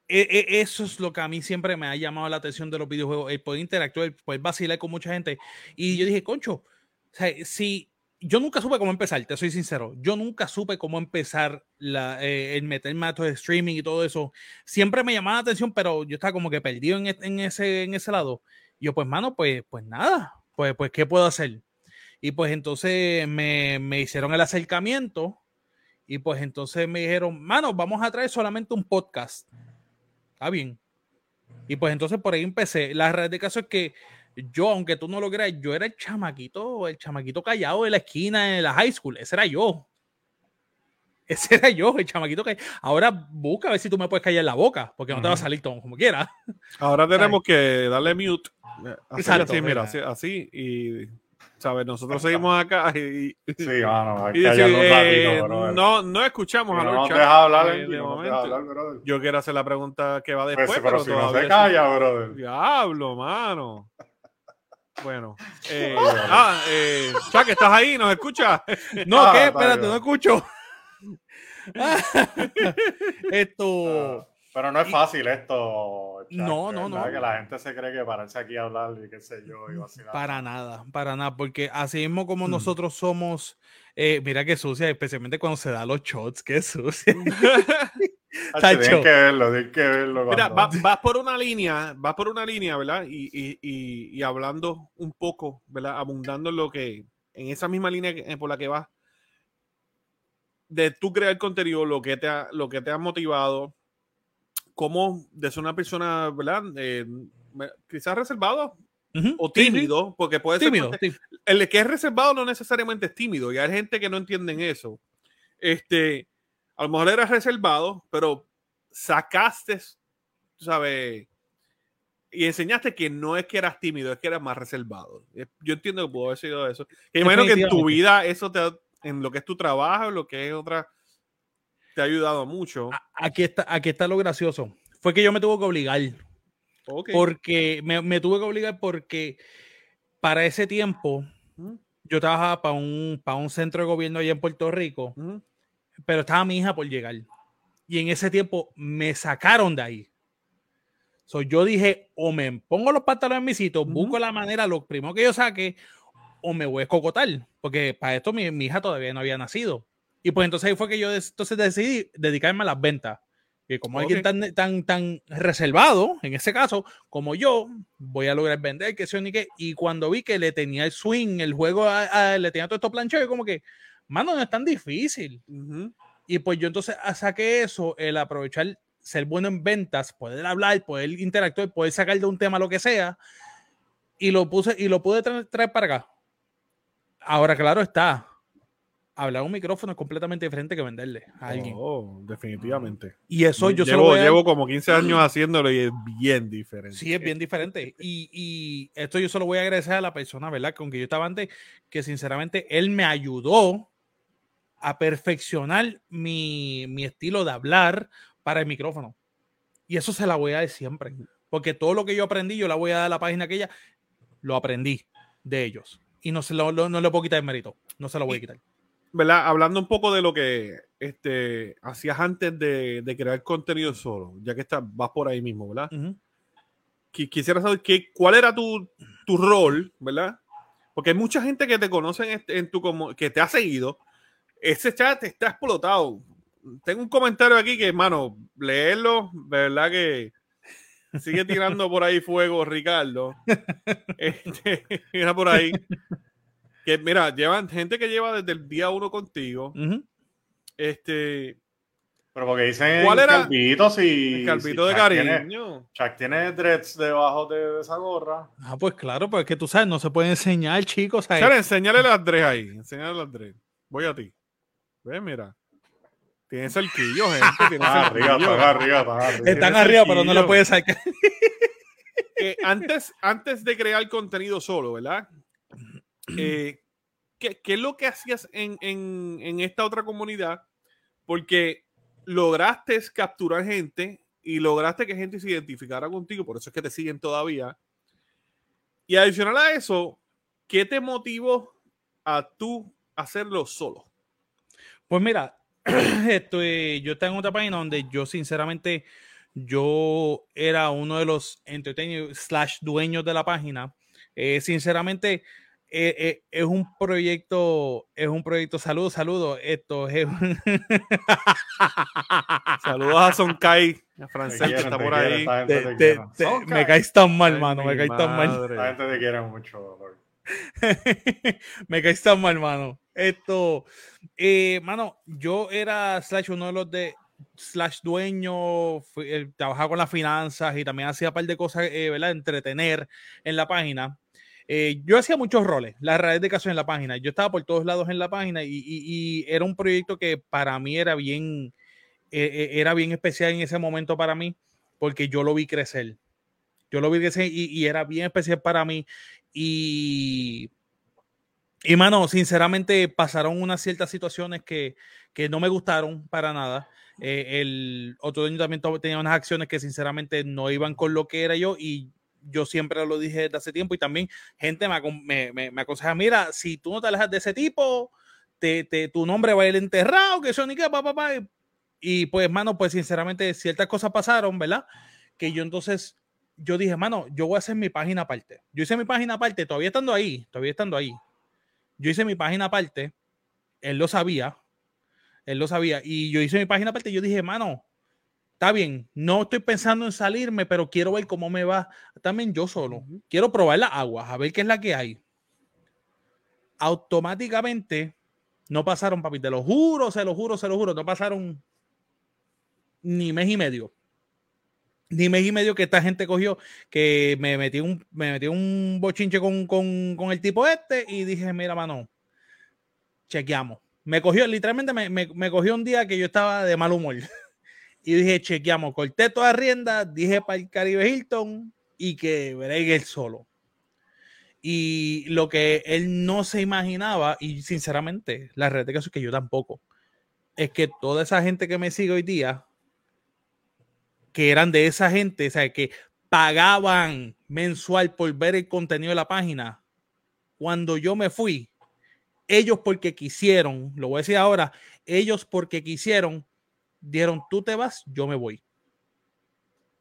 e, e, eso es lo que a mí siempre me ha llamado la atención de los videojuegos, el poder interactuar, el poder vacilar con mucha gente. Y yo dije, concho, o sea, si yo nunca supe cómo empezar, te soy sincero, yo nunca supe cómo empezar la, eh, el meterme a todo el streaming y todo eso. Siempre me llamaba la atención, pero yo estaba como que perdido en, en ese, en ese lado yo, pues, mano, pues, pues nada, pues, pues, ¿qué puedo hacer? Y pues entonces me, me hicieron el acercamiento y pues entonces me dijeron, mano, vamos a traer solamente un podcast. Está bien. Y pues entonces por ahí empecé. La realidad de caso es que yo, aunque tú no lo creas, yo era el chamaquito, el chamaquito callado de la esquina de la high school. Ese era yo. Ese era yo, el chamaquito que. Ahora busca a ver si tú me puedes callar la boca, porque no te va a salir todo como quiera. Ahora tenemos que darle mute. Así, mira, así, y. ¿Sabes? Nosotros seguimos acá y. Sí, mano, y decir, eh, no, no escuchamos a los no deja hablar, en de momento. Yo quiero hacer la pregunta que va pues después, pero, si no se calla, brother. Diablo, mano. Bueno, eh, ah, eh, Chuck, ¿estás ahí? ¿Nos escuchas? No, ah, ¿qué? Espérate, no escucho. esto. Ah, pero no es fácil esto. no, no, no. Que la gente se cree que pararse aquí a hablar y qué sé yo. Y para nada, para nada. Porque así mismo como mm. nosotros somos. Eh, mira qué sucia, especialmente cuando se da los shots, qué sucia. tienes que verlo, tienes que verlo. Mira, vas, por una línea, vas por una línea, ¿verdad? Y, y, y, y, hablando un poco, ¿verdad? Abundando en lo que, en esa misma línea por la que vas, de tú crear contenido, lo que te ha, lo que te ha motivado, cómo de ser una persona, ¿verdad? Eh, quizás reservado o tímido, porque puede tímido, ser. El que es reservado no necesariamente es tímido, y hay gente que no entienden eso. Este, a lo mejor eras reservado, pero sacaste, ¿sabes? y enseñaste que no es que eras tímido, es que eras más reservado. Eh, yo entiendo que pudo haber sido eso. Que imagino que en tu vida, eso te, en lo que es tu trabajo, en lo que es otra, te ha ayudado mucho. Aquí está, aquí está lo gracioso. Fue que yo me tuve que obligar. Porque me, tuve que obligar porque para ese tiempo yo trabajaba para un, para un centro de gobierno allá en Puerto Rico, pero estaba mi hija por llegar. Y en ese tiempo me sacaron de ahí. So, yo dije, o me pongo los pantalones en mi sitio, busco la manera, lo primero que yo saque, o me voy a escocotar, porque para esto mi, hija todavía no había nacido. Y pues entonces ahí fue que yo entonces decidí dedicarme a las ventas. Y como alguien tan, tan, tan reservado, en ese caso, como yo, voy a lograr vender, que sé ni qué. Y cuando vi que le tenía el swing, el juego, le tenía todo esto planchado, como que, mano, no es tan difícil. Y pues yo entonces saqué eso, el aprovechar ser bueno en ventas, poder hablar, poder interactuar, poder sacar de un tema lo que sea, y lo puse y lo pude traer, para acá. Ahora, claro está, hablar un micrófono es completamente diferente que venderle a alguien. Oh, definitivamente. Y eso yo llevo, llevo como 15 años haciéndolo y es bien diferente. Sí, es bien diferente. Y, y esto yo solo voy a agradecer a la persona, ¿verdad? Con que yo estaba antes, que sinceramente él me ayudó a perfeccionar mi, mi estilo de hablar, para el micrófono. Y eso se la voy a dar siempre. Porque todo lo que yo aprendí, yo la voy a dar a la página aquella, lo aprendí de ellos. Y no, se lo, no le puedo quitar el mérito. No se lo voy a quitar. ¿Verdad? Hablando un poco de lo que este, hacías antes de, crear contenido solo, ya que está, vas por ahí mismo, ¿verdad? Quisiera saber qué, cuál era tu, tu, rol, ¿verdad? Porque hay mucha gente que te conoce en, este, en tu como que te ha seguido. Ese chat está explotado tengo un comentario aquí que, hermano, leerlo, verdad que sigue tirando por ahí fuego, Ricardo. Este, mira por ahí. Que mira, llevan gente que lleva desde el día uno contigo. Este. Pero porque dicen ¿Cuál era? Calvito, si, calvito de cariño. Chuck tiene dreads debajo de, esa gorra. Ah, pues claro, pues es que tú sabes, no se puede enseñar, chicos. A enséñale las dreads ahí. Enséñale las dreads. Voy a ti. Ve, mira. Tienen cerquillos, gente. Tienen arriba, arriba, arriba, Están arriba, pero no lo puedes sacar. Eh, antes, antes de crear contenido solo, ¿verdad? Eh, ¿qué, es lo que hacías en, en, esta otra comunidad? Porque lograste capturar gente y lograste que gente se identificara contigo, por eso es que te siguen todavía. Y adicional a eso, ¿qué te motivó a tú hacerlo solo? Pues mira, estoy, yo estaba en otra página donde yo sinceramente yo era uno de los entretenidos slash dueños de la página. Eh, sinceramente, eh, eh, es un proyecto, es un proyecto, saludos, saludos, esto es Saludos a Sonkai, a Francés que está por ahí. me caes tan mal, mano, me caes tan mal. La gente te quiere mucho, me caes tan mal, mano. Esto, eh, mano, yo era slash uno de los de slash dueño, eh, trabajaba con las finanzas y también hacía un par de cosas, eh, ¿verdad? Entretener en la página. Eh, yo hacía muchos roles, las redes de caso en la página. Yo estaba por todos lados en la página y, era un proyecto que para mí era bien, era bien especial en ese momento para mí porque yo lo vi crecer. Yo lo vi crecer y, y era bien especial para mí. Y y mano, sinceramente pasaron unas ciertas situaciones que, no me gustaron para nada. Eh, el otro dueño también tenía unas acciones que sinceramente no iban con lo que era yo y yo siempre lo dije desde hace tiempo y también gente me, me, aconseja, mira, si tú no te alejas de ese tipo, te, tu nombre va a ir enterrado, que eso ni qué, papá, papá. Y pues, mano, pues sinceramente ciertas cosas pasaron, ¿verdad? Que yo entonces, yo dije, mano, yo voy a hacer mi página aparte. Yo hice mi página aparte, todavía estando ahí, todavía estando ahí yo hice mi página aparte, él lo sabía, él lo sabía, y yo hice mi página aparte y yo dije, mano, está bien, no estoy pensando en salirme, pero quiero ver cómo me va también yo solo. Quiero probar la agua, a ver qué es la que hay. Automáticamente no pasaron, papi, te lo juro, se lo juro, se lo juro, no pasaron ni mes y medio. Ni mes y medio que esta gente cogió, que me metí un, me metí un bochinche con, con, con el tipo este y dije, mira, mano, chequeamos. Me cogió, literalmente me, me, me, cogió un día que yo estaba de mal humor. y dije, chequeamos, corté toda rienda, dije para el Caribe Hilton, y que bregue él solo. Y lo que él no se imaginaba, y sinceramente, la realidad es que yo tampoco, es que toda esa gente que me sigue hoy día, que eran de esa gente, o sea, que pagaban mensual por ver el contenido de la página, cuando yo me fui, ellos porque quisieron, lo voy a decir ahora, ellos porque quisieron, dieron, tú te vas, yo me voy.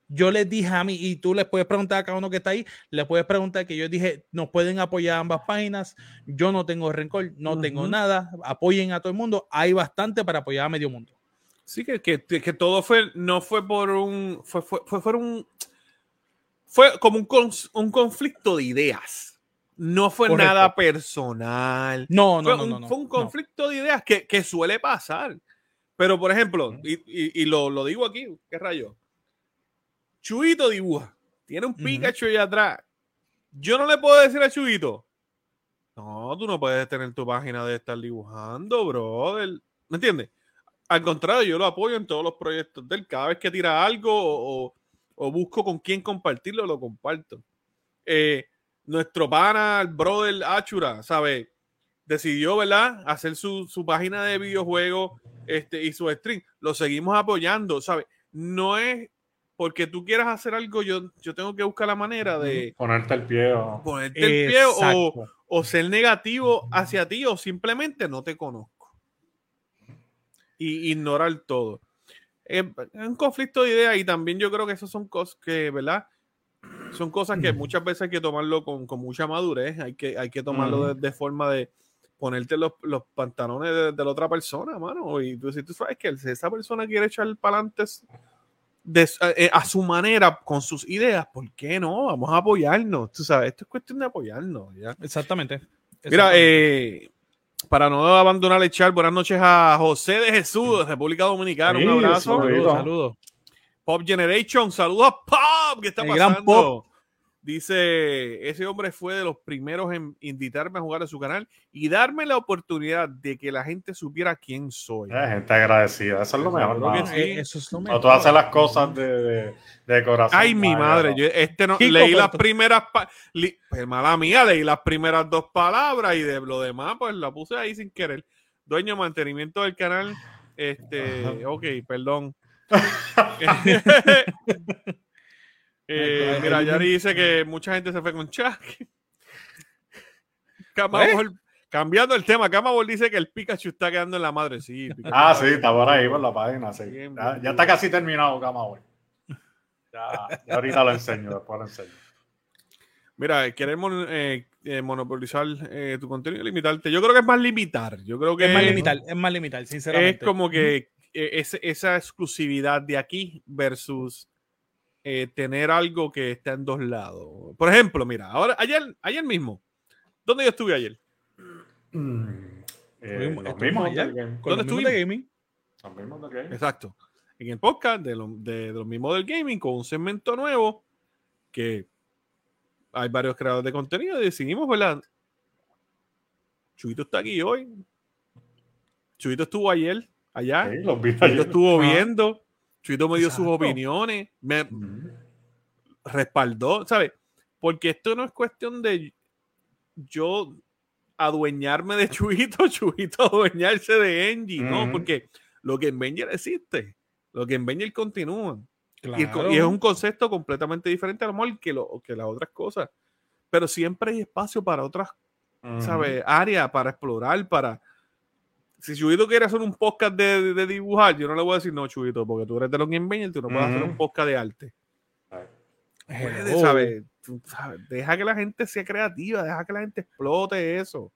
Yo les dije a mí, y tú les puedes preguntar a cada uno que está ahí, les puedes preguntar que yo dije, nos pueden apoyar ambas páginas, yo no tengo rencor, no tengo nada, apoyen a todo el mundo, hay bastante para apoyar a medio mundo. Sí, que, que, que todo fue, no fue por un, fue, fue, fue, un, fue como un, un conflicto de ideas no fue nada personal. No, no, fue no, un, Fue un conflicto de ideas que, que, suele pasar. Pero, por ejemplo, y, y, y lo, lo, digo aquí, ¿qué rayo? Chuito dibuja. Tiene un Pikachu ahí atrás. Yo no le puedo decir a Chuito. No, tú no puedes tener tu página de estar dibujando, brother. ¿Me entiendes? Al contrario, yo lo apoyo en todos los proyectos de él. Cada vez que tira algo o, o busco con quién compartirlo, lo comparto. Eh, nuestro pana, el brother Achura, ¿sabe? Decidió, ¿verdad? Hacer su, su página de videojuegos este, y su stream. Lo seguimos apoyando, ¿sabe? No es porque tú quieras hacer algo, yo, yo tengo que buscar la manera de ponerte el pie o ponerte el pie o, o, ser negativo hacia ti o simplemente no te conozco. Y ignorar todo. Es un conflicto de ideas y también yo creo que esas son cosas que, ¿verdad? son cosas que muchas veces hay que tomarlo con, con mucha madurez, hay que, hay que tomarlo de, forma de ponerte los, los pantalones de, la otra persona, mano. Y tú, si tú sabes que esa persona quiere echar para adelante eh, a, su manera, con sus ideas, ¿por qué no? Vamos a apoyarnos. Tú sabes, esto es cuestión de apoyarnos. ¿ya? Exactamente. Mira, eh, para no abandonar el chat, buenas noches a José de Jesús, de República Dominicana. Un abrazo. Saludos. Pop Generation, saludos a Pop, ¿qué está pasando? Dice, ese hombre fue de los primeros en invitarme a jugar a su canal y darme la oportunidad de que la gente supiera quién soy. La gente agradecida, eso es lo mejor. Sí. Eso es lo mejor. tú haces las cosas de, de, corazón. Ay, mi madre, yo este no, leí las primeras, pues, mala mía, leí las primeras dos palabras y de lo demás, pues la puse ahí sin querer. Dueño de mantenimiento del canal, este, ok, perdón. eh, mira, Yari dice que mucha gente se fue con Chuck. ¿Eh? cambiando el tema, Camabol dice que el Pikachu está quedando en la madre. Sí, ah, sí, está por ahí por la página. Sí. ya, está casi terminado, Camabol. Ya, ya, ahorita lo enseño, después lo enseño. Mira, queremos eh, eh, monopolizar eh, tu contenido, limitarte. Yo creo que es más limitar. Yo creo que es más limitar, es más limitar, sinceramente. Es como que esa exclusividad de aquí versus eh, tener algo que está en dos lados. Por ejemplo, mira, ahora ayer, ayer mismo, ¿dónde yo estuve ayer? Mm, eh, ¿Dónde estuve? gaming. Exacto. En el podcast de, de, los mismos del gaming con un segmento nuevo que hay varios creadores de contenido y decidimos, ¿verdad? Chuito está aquí hoy. Chuito estuvo ayer allá. Chuito estuvo viendo, Chuito me dio sus opiniones, me respaldó, ¿sabes? Porque esto no es cuestión de yo adueñarme de Chuito, Chuito adueñarse de Engie, ¿no? Porque lo que en Benji existe, lo que en Benji continúa. Y, es un concepto completamente diferente a lo mejor que, lo, que las otras cosas. Pero siempre hay espacio para otras, ¿sabes? Áreas para explorar, para, si Chubito quiere hacer un podcast de, de, dibujar, yo no le voy a decir no, Chubito, porque tú eres de los Game tú no puedes hacer un podcast de arte. ¿sabes? Deja que la gente sea creativa, deja que la gente explote eso.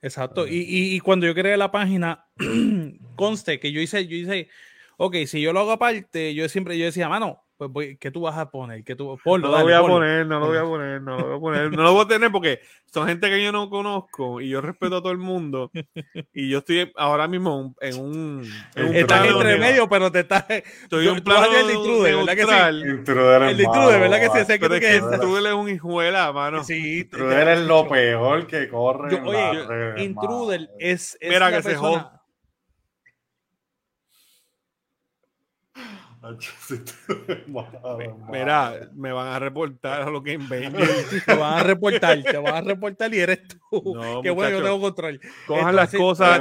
Exacto. Y, y, y, cuando yo creé la página, conste que yo hice, yo hice, ok, si yo lo hago aparte, yo siempre yo decía, mano, pues voy, ¿qué tú vas a poner? ¿Qué tú, no lo voy a poner, no lo voy a poner, no lo voy a poner. No lo voy a tener porque son gente que yo no conozco y yo respeto a todo el mundo. Y yo estoy ahora mismo en un. En un estás entre medio, pero te estás. Estoy en un plano. El intruder, ¿verdad que sí? Intruder el intruder, ¿verdad que sí? Sé pero que, es intruder es un hijuela, mano. Sí, intruder es lo peor que corre. Yo, oye, intruder es, es. Mira que se joda Mira, me van a reportar a lo que Bangers. te van a reportar, te van a reportar y eres tú. No, Qué bueno, yo tengo control. Cojan las cosas,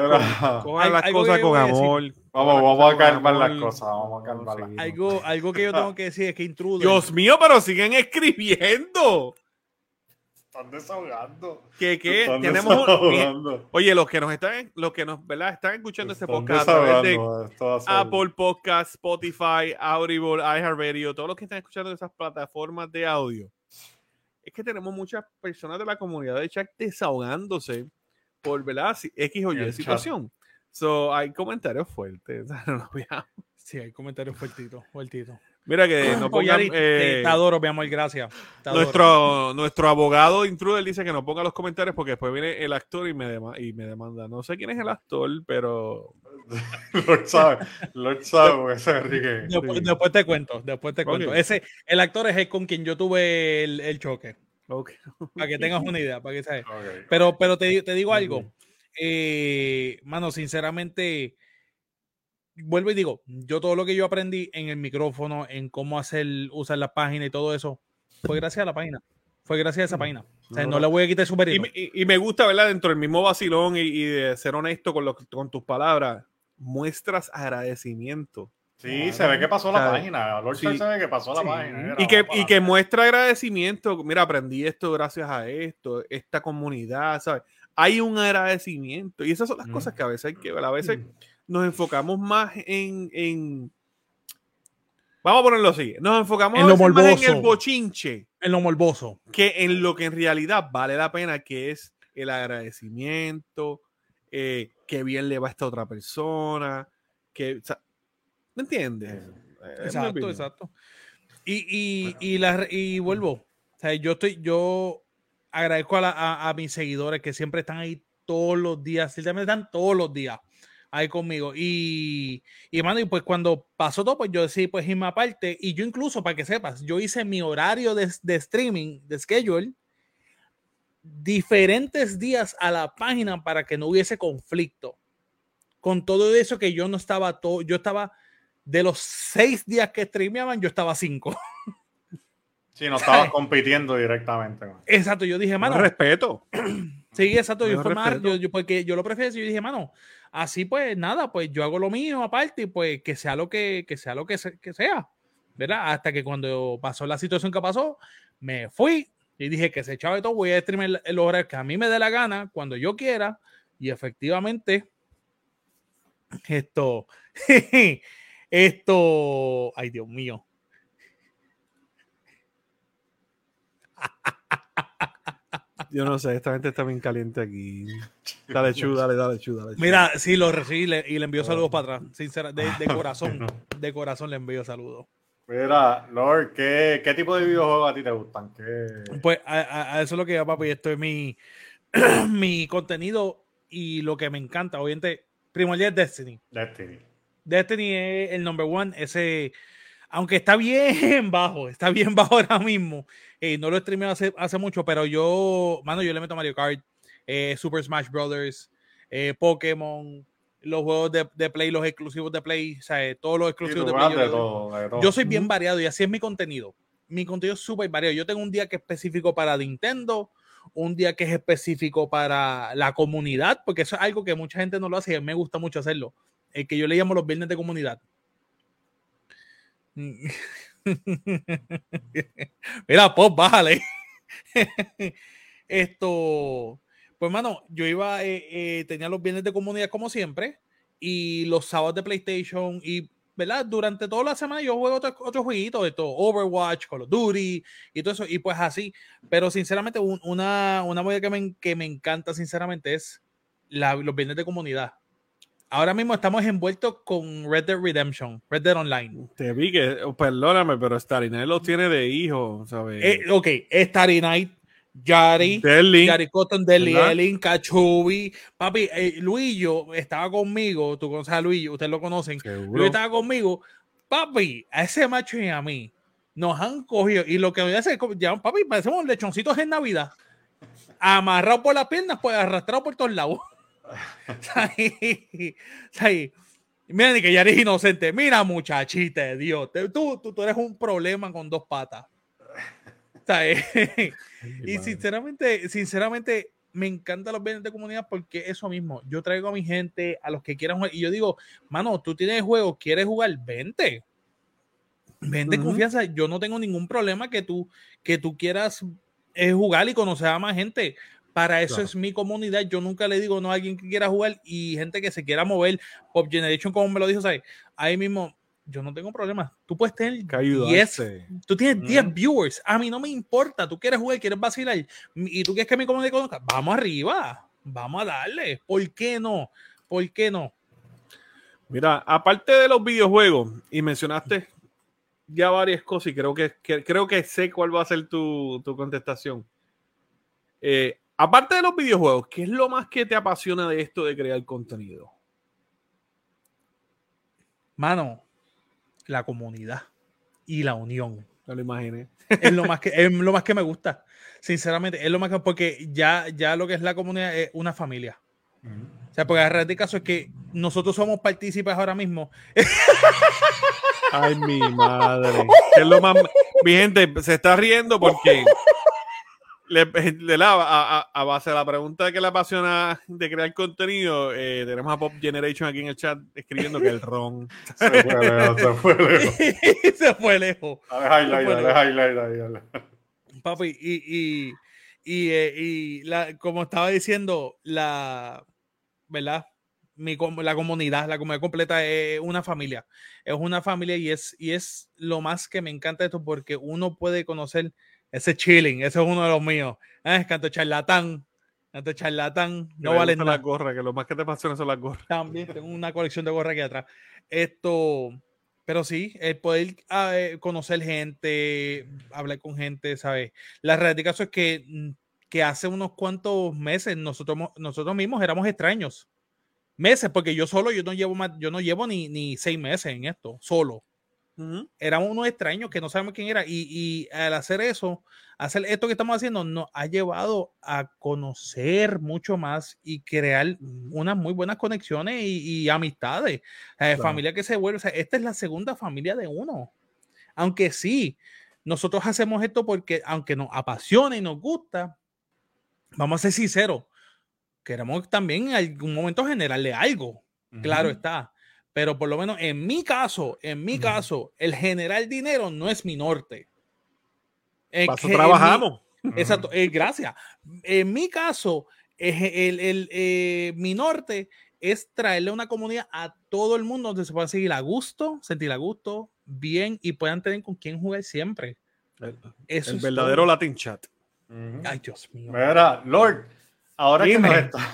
cojan las cosas con amor. Vamos, vamos a calmar las cosas, vamos a calmar las Algo, algo que yo tengo que decir es que Intruder. Dios mío, pero siguen escribiendo están desahogando. Que, que tenemos Oye, los que nos están, los que nos, ¿verdad? Están escuchando este podcast a través de Apple Podcast, Spotify, Audible, iHeartRadio, todos los que están escuchando esas plataformas de audio. Es que tenemos muchas personas de la comunidad de chat desahogándose por, ¿verdad? X o Y situación. So, hay comentarios fuertes. sí, hay comentarios fuertitos, fuertitos. Mira que no pongan, eh, te adoro, mi amor, gracias. Nuestro, nuestro abogado intruder dice que no ponga los comentarios porque después viene el actor y me, y me demanda. No sé quién es el actor, pero. Lord sabe, Lord sabe, ese Enrique. Después, después, te cuento, después te cuento. Ese, el actor es el con quien yo tuve el, el choque. Okay. Para que tengas una idea, para que sabes. Pero, pero te, te digo algo. Eh, mano, sinceramente vuelvo y digo, yo todo lo que yo aprendí en el micrófono, en cómo hacer, usar la página y todo eso, fue gracias a la página. Fue gracias a esa página. O sea, no, le voy a quitar su y, y, me gusta, ¿verdad? Dentro del mismo vacilón y, de ser honesto con, lo, con tus palabras, muestras agradecimiento. Sí, se ve que pasó la página. Lord se ve que pasó la página. Y que, y que muestra agradecimiento. Mira, aprendí esto gracias a esto, esta comunidad, ¿sabes? Hay un agradecimiento. Y esas son las cosas que a veces hay que ver. A veces nos enfocamos más en, Vamos a ponerlo así. Nos enfocamos en, lo más en el bochinche. En lo morboso. Que en lo que en realidad vale la pena, que es el agradecimiento, eh, que bien le va a esta otra persona, que... ¿Me entiendes? Exacto, exacto. Y, y, la, y vuelvo. O sea, yo estoy, yo agradezco a, a, mis seguidores que siempre están ahí todos los días, siempre están todos los días ahí conmigo. Y, y, mano, y pues cuando pasó todo, pues yo decidí pues irme aparte. Y yo incluso, para que sepas, yo hice mi horario de, de streaming, de schedule, diferentes días a la página para que no hubiese conflicto. Con todo eso que yo no estaba todo, yo estaba de los seis días que streameaban, yo estaba cinco. Sí, no estaba compitiendo directamente. Exacto, yo dije, mano. respeto. Sí, exacto. Yo, yo, porque yo lo prefiero. Yo dije, mano, Así pues, nada, pues yo hago lo mío aparte y pues que sea lo que, que sea lo que, sea, ¿verdad? Hasta que cuando pasó la situación que pasó, me fui y dije que se echaba de todo, voy a streamer el horario que a mí me dé la gana, cuando yo quiera, y efectivamente, esto, esto, ay Dios mío. Yo no sé, esta gente está bien caliente aquí. Dale chu, dale, dale chu, dale Mira, sí, lo recibí y le envío saludos para atrás. Sincera, de, corazón. De corazón le envío saludos. Mira, Lord, ¿qué, ¿qué, tipo de videojuegos a ti te gustan? Pues a, eso es lo que yo, papi. Esto es mi, mi contenido y lo que me encanta. Obviamente, primordial es Destiny. Destiny. Destiny es el number one. Ese, aunque está bien bajo, está bien bajo ahora mismo. Eh, no lo he hace, hace mucho, pero yo, mano, yo le meto Mario Kart, eh, Super Smash Brothers, eh, Pokémon, los juegos de, Play, los exclusivos de Play, o sea, todos los exclusivos de Play. Yo, soy bien variado y así es mi contenido. Mi contenido es súper variado. Yo tengo un día que es específico para Nintendo, un día que es específico para la comunidad, porque eso es algo que mucha gente no lo hace y a mí me gusta mucho hacerlo. El que yo le llamo los viernes de comunidad. Mira, Pop, bájale. Esto, pues, mano, yo iba, eh, eh, tenía los viernes de comunidad como siempre y los sábados de PlayStation y, ¿verdad? Durante toda la semana yo juego otros otro jueguitos de todo, Overwatch, Call of Duty y todo eso, y pues así. Pero sinceramente, una, una movida que me, que me encanta, sinceramente, es los viernes de comunidad ahora mismo estamos envueltos con Red Dead Redemption, Red Dead Online. Te vi que, oh, perdóname, pero Starry Night los tiene de hijo, ¿sabes? Eh, ok, Starry Night, Yari, Yari Cotton, Deli, Elin, Cachubi, papi, eh, Luillo estaba conmigo, tú conoces a Luillo, ustedes lo conocen, Luis estaba conmigo, papi, a ese macho y a mí nos han cogido. Y lo que voy a hacer, ya, papi, parecemos lechoncitos en Navidad, amarrados por las piernas, pues arrastrados por todos lados. Mira, que ya eres inocente. Mira, muchachita, Dios. Tú, tú, tú eres un problema con dos patas. y sinceramente, sinceramente, me encantan los bienes de comunidad porque eso mismo, yo traigo a mi gente, a los que quieran jugar, y yo digo, mano, tú tienes juego, quieres jugar, vente. Vente confianza, yo no tengo ningún problema que tú, que tú quieras eh, jugar y conocer a más gente. Para eso es mi comunidad. Yo nunca le digo no a alguien que quiera jugar y gente que se quiera mover. Pop Generation, como me lo dijo, ¿sabes? Ahí mismo, yo no tengo problema. Tú puedes tener 10, tú tienes 10 viewers. A mí no me importa. Tú quieres jugar, quieres vacilar y tú quieres que mi comunidad conozca. Vamos arriba. Vamos a darle. ¿Por qué no? ¿Por qué no? Mira, aparte de los videojuegos, y mencionaste ya varias cosas, y creo que, creo que sé cuál va a ser tu, tu contestación. Eh, Aparte de los videojuegos, ¿qué es lo más que te apasiona de esto de crear contenido? Mano, la comunidad y la unión. No lo imaginé. Es lo más que, es lo más que me gusta. Sinceramente, es lo más que, porque ya, ya lo que es la comunidad es una familia. O sea, porque la de caso es que nosotros somos partícipes ahora mismo. Ay, mi madre. Es lo más. Mi gente se está riendo porque le, le a, a, base de la pregunta que le apasiona de crear contenido, eh, tenemos a Pop Generation aquí en el chat escribiendo que el ron. Se fue lejos, se fue lejos. se fue lejos. highlight, highlight, Papi, y, y, y, eh, y la, como estaba diciendo, la, ¿verdad? Mi, la comunidad, la comunidad completa es una familia. Es una familia y es, y es lo más que me encanta esto porque uno puede conocer ese chilling, ese es uno de los míos. ¿Eh? Canto charlatán. Canto charlatán. No vale nada. las gorras, que lo más que te apasiona son las gorras. También tengo una colección de gorras aquí atrás. Esto, pero sí, el poder ah, eh, conocer gente, hablar con gente, ¿sabes? La realidad de caso es que, mm, que hace unos cuantos meses nosotros, nosotros mismos éramos extraños. Meses, porque yo solo, yo no llevo más, yo no llevo ni, ni seis meses en esto, solo. Éramos unos extraños que no sabemos quién era. Y, al hacer eso, hacer esto que estamos haciendo, nos ha llevado a conocer mucho más y crear unas muy buenas conexiones y, amistades. Familia que se vuelve. esta es la segunda familia de uno. Aunque sí, nosotros hacemos esto porque, aunque nos apasiona y nos gusta, vamos a ser sinceros, queremos también en algún momento generarle algo. Claro está pero por lo menos en mi caso, en mi caso, el generar dinero no es mi norte. eso trabajamos. exacto, eh, gracias. En mi caso, el, el, eh, mi norte es traerle una comunidad a todo el mundo donde se pueda seguir a gusto, sentir a gusto, bien y puedan tener con quién jugar siempre. El, el verdadero Latin Chat. Ay, Dios mío. Mira, Lord, ahora que nos está,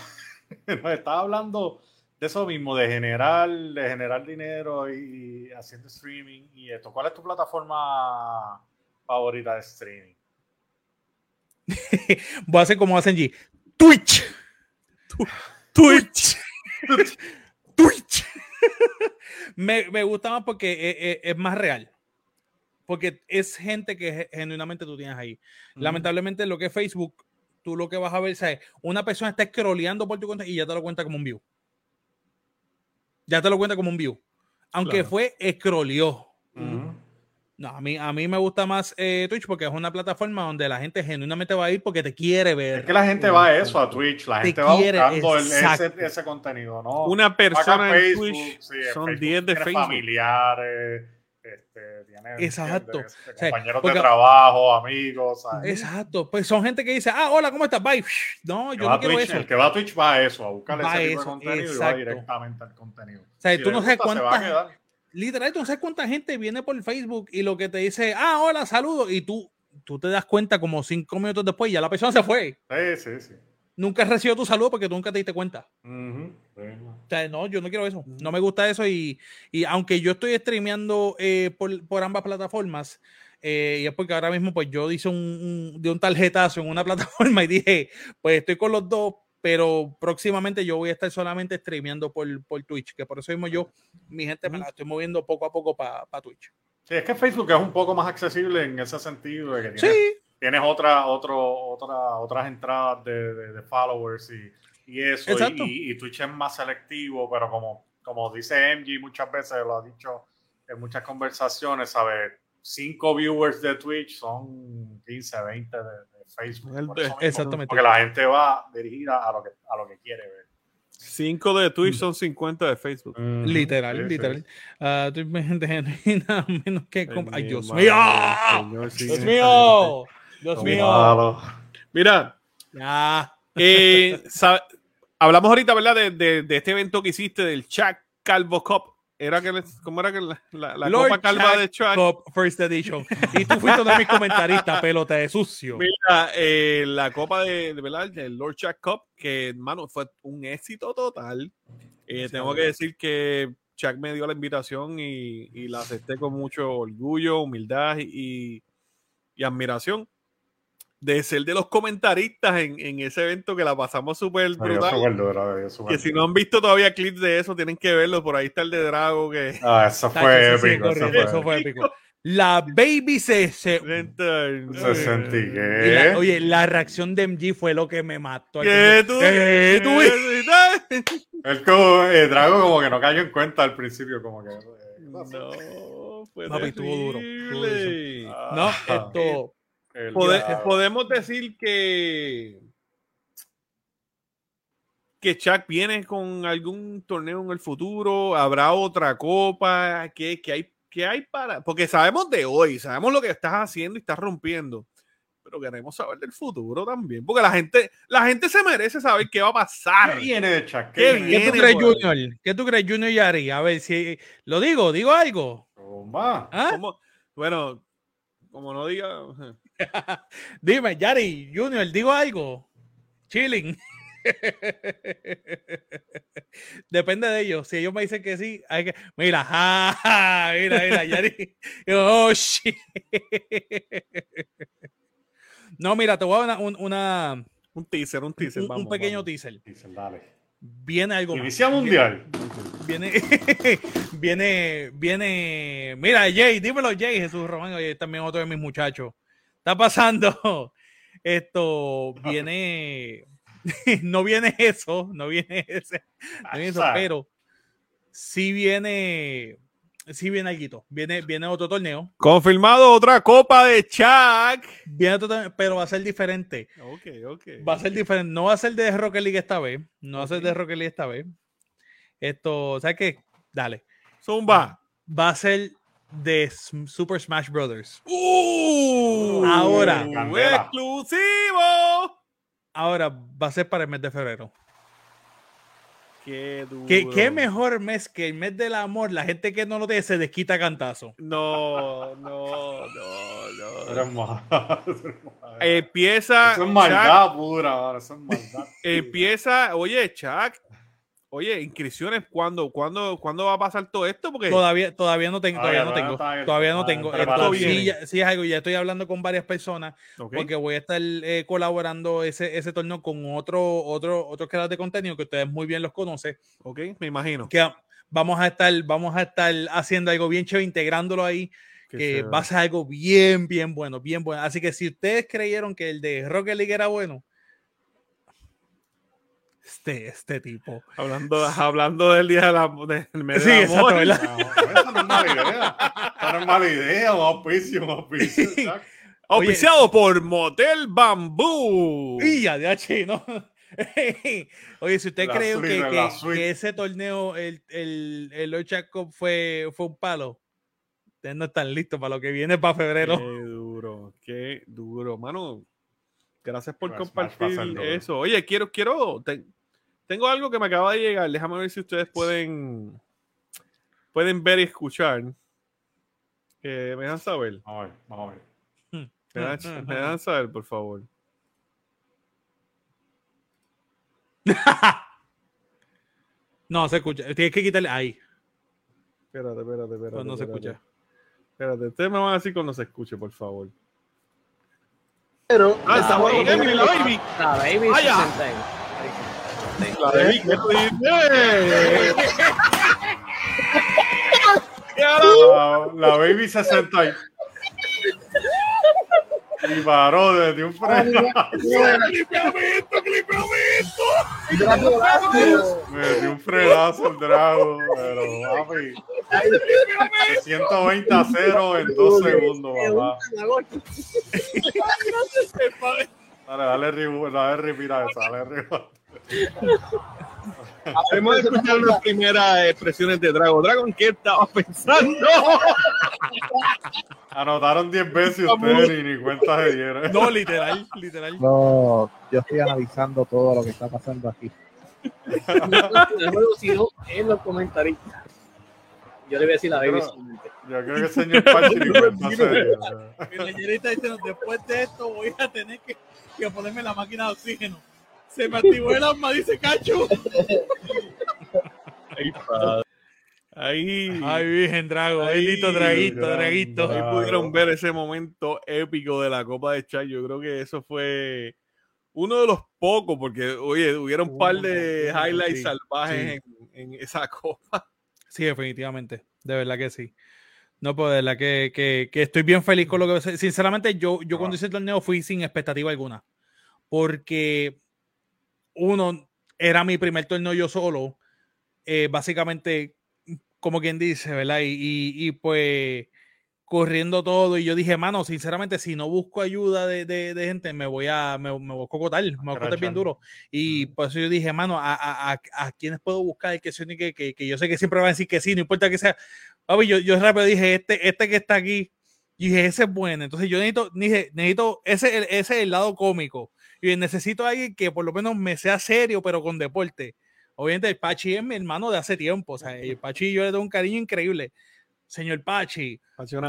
nos está hablando de eso mismo, de generar, de generar dinero y, haciendo streaming y esto. ¿Cuál es tu plataforma favorita de streaming? Voy a hacer como hacen G. Twitch. Twitch. Twitch. me, me, gusta más porque e, e, es, más real. Porque es gente que genuinamente tú tienes ahí. Lamentablemente, lo que es Facebook, tú lo que vas a ver es una persona está scrolleando por tu cuenta y ya te lo cuenta como un view ya te lo cuenta como un view. Aunque fue scrolleó. No, a mí, a mí me gusta más eh, Twitch porque es una plataforma donde la gente genuinamente va a ir porque te quiere ver. Es que la gente va a eso, a Twitch. La gente va buscando ese, ese, contenido, ¿no? Una persona en Twitch son 10 de Facebook. familiares este, tiene Exacto. compañeros de trabajo, amigos. Exacto. Pues son gente que dice, ah, hola, ¿cómo estás? Bye. No, yo no quiero eso. El que va a Twitch va a eso, a buscar ese tipo de contenido y va directamente al contenido. O sea, tú no sabes cuánta. Literal, tú no sabes cuánta gente viene por Facebook y lo que te dice, ah, hola, saludos, y tú, tú te das cuenta como cinco minutos después y ya la persona se fue. Sí, sí, sí nunca recibido tu saludo porque tú nunca te diste cuenta. O sea, no, yo no quiero eso. No me gusta eso. Y, y aunque yo estoy streameando eh, por, por, ambas plataformas, eh, y es porque ahora mismo pues yo hice un, de un tarjetazo en una plataforma y dije, pues estoy con los dos, pero próximamente yo voy a estar solamente streameando por, por Twitch, que por eso mismo yo, mi gente, me la estoy moviendo poco a poco para Twitch. Sí, es que Facebook es un poco más accesible en ese sentido. De que sí tienes otra, otro, otra, otras entradas de, de, followers y, y eso. Y, y, Twitch es más selectivo, pero como como dice MG muchas veces, lo ha dicho en muchas conversaciones, ¿sabes? Cinco viewers de Twitch son 15, 20 de, Facebook. exactamente. Porque la gente va dirigida a lo que, a lo que quiere ver. 5 de Twitch son 50 de Facebook. literal, literal. Uh, nada menos que. Ay, Dios mío. Dios mío. Dios mío. Mira. Eh, hablamos ahorita, ¿verdad? De, de, de, este evento que hiciste del Chuck Calvo Cup. Era que, ¿Cómo era que la, la, Copa Calva de Chuck? Cup First Edition. Y tú fuiste uno de mis comentaristas, pelota de sucio. Mira, eh, la Copa de, de, ¿verdad? El Lord Chuck Cup, que, hermano, fue un éxito total. Eh, tengo que decir que Chuck me dio la invitación y, y la acepté con mucho orgullo, humildad y, y admiración de ser de los comentaristas en, en ese evento que la pasamos súper brutal. que si no han visto todavía clips de eso, tienen que verlo. Por ahí está el de Drago. Que... Ah, eso fue épico. eso, fue, épico. La baby se. Se, se sentí oye, la reacción de MG fue lo que me mató. ¿Qué tú? ¿Qué tú? el, como, eh, Drago como que no cayó en cuenta al principio, como que. Eh, no, fue Papi, estuvo duro. no, esto podemos decir que que Chuck viene con algún torneo en el futuro, habrá otra copa, que, que hay, que hay para, porque sabemos de hoy, sabemos lo que estás haciendo y estás rompiendo, pero queremos saber del futuro también, porque la gente, la gente se merece saber qué va a pasar. ¿Qué viene de Chuck? ¿Qué, tú crees, Junior? ¿Qué tú crees, Junior Yari? A ver si lo digo, digo algo. ¿Ah? Bueno, como no diga. Dime, Yari, Junior, digo algo. Chilling. Depende de ellos. Si ellos me dicen que sí, hay que. Mira, mira, mira, Yari. Oh, shit. No, mira, te voy a dar una, una, un teaser, un teaser. Un, pequeño teaser. teaser dale. Viene algo. Inicia mundial. Viene, viene, viene. Mira, Jay, dímelo, Jay, Jesús Román, oye, también otro de mis muchachos está pasando? Esto viene, no viene eso, no viene ese, no viene eso, pero sí viene, sí viene algo, viene, viene otro torneo. Confirmado otra copa de Chuck. Viene pero va a ser diferente. Ok, ok. Va a ser diferente, no va a ser de Rocket League esta vez, no va a ser de Rocket League esta vez. Esto, ¿sabes qué? Dale. Zumba. Va a ser de Super Smash Brothers. ¡Uh! Ahora, exclusivo. Ahora va a ser para el mes de febrero. Qué duro. ¿Qué, mejor mes que el mes del amor? La gente que no lo tiene se desquita cantazo. No, no, no, no. Empieza. Eso es maldad pura, eso es maldad. Empieza, oye, Chuck, Oye, inscripciones, ¿cuándo, cuándo, ¿cuándo va a pasar todo esto? Porque todavía, todavía no tengo, todavía no tengo, todavía no tengo. Esto sí, ya, sí, es algo, ya estoy hablando con varias personas porque voy a estar eh, colaborando ese, ese torneo con otro, otro, otros creadores de contenido que ustedes muy bien los conocen. Ok, me imagino. Que vamos a estar, vamos a estar haciendo algo bien chévere, integrándolo ahí. Que, va a ser algo bien, bien bueno, bien bueno. Así que si ustedes creyeron que el de Rocket League era bueno, este, este tipo. Hablando, hablando del día de la, del mes sí, de exacto, ¿verdad? No, no es mala idea. no es mala idea, un auspicio, un auspicio. Auspiciado por Motel Bambú. Y ya, de chino. Oye, si usted cree que, que, que, ese torneo, el, el, el Cup fue, fue un palo, ustedes no están listos para lo que viene para febrero. Qué duro, qué duro. Mano, gracias por compartir eso. Oye, quiero, quiero, tengo algo que me acaba de llegar. Déjame ver si ustedes pueden, pueden ver y escuchar. me dejan saber. Vamos a ver, vamos a ver. Me dejan, saber, por favor. no, se escucha. Tienes que quitarle ahí. Espérate, espérate, espérate. Cuando se escucha. Espérate, ustedes me van a decir cuando se escuche, por favor. Pero. Ah, está bueno. La baby. La baby. La de Vic, la, la baby se sentó ahí. Y paró desde un freno. ¡Clipeame esto, clipeame Me dio un frenazo el Drago, pero papi. 120 a 0 en 2 segundos, mamá. Dale, dale, dale, dale, esa, dale, repira. Hemos escuchado las primeras expresiones de Dragon. Dragon, ¿qué estaba pensando? Anotaron 10 veces y ustedes ni, ni cuenta se dieron. No, literal, literal. No, yo estoy analizando todo lo que está pasando aquí. si no, en los comentarios. Yo le voy a decir la baby. Yo creo que el señor Pachi ni cuenta se dio. El está diciendo, después de esto voy a tener que, que ponerme la máquina de oxígeno se me activó el arma, dice Cacho. Ay, Ahí. Ay, Virgen Drago. Ahí, listo, Draguito, Draguito. Ahí pudieron ver ese momento épico de la Copa de Chat. Yo creo que eso fue uno de los pocos, porque, oye, hubieron un par de highlights salvajes En, esa Copa. Sí, definitivamente. De verdad que sí. No, pues de verdad que, que, que, estoy bien feliz con lo que. Sinceramente, yo, yo cuando hice el torneo fui sin expectativa alguna. Porque uno, era mi primer torneo yo solo, eh, básicamente, como quien dice, ¿verdad? Y, y, pues corriendo todo y yo dije, mano, sinceramente, si no busco ayuda de, de, de gente, me voy a, me, me, voy a cocotar, me voy a cocotar bien duro. Y por eso yo dije, mano, ¿a, a, a, a quiénes puedo buscar? Que, que, que, que yo sé que siempre van a decir que sí, no importa que sea. Papi, yo, yo rápido dije, este, este que está aquí, y dije, ese es bueno. Entonces yo necesito, dije, necesito, ese, ese es el lado cómico y necesito a alguien que por lo menos me sea serio, pero con deporte. Obviamente el Pachi es mi hermano de hace tiempo, o sea, el Pachi yo le doy un cariño increíble. Señor Pachi,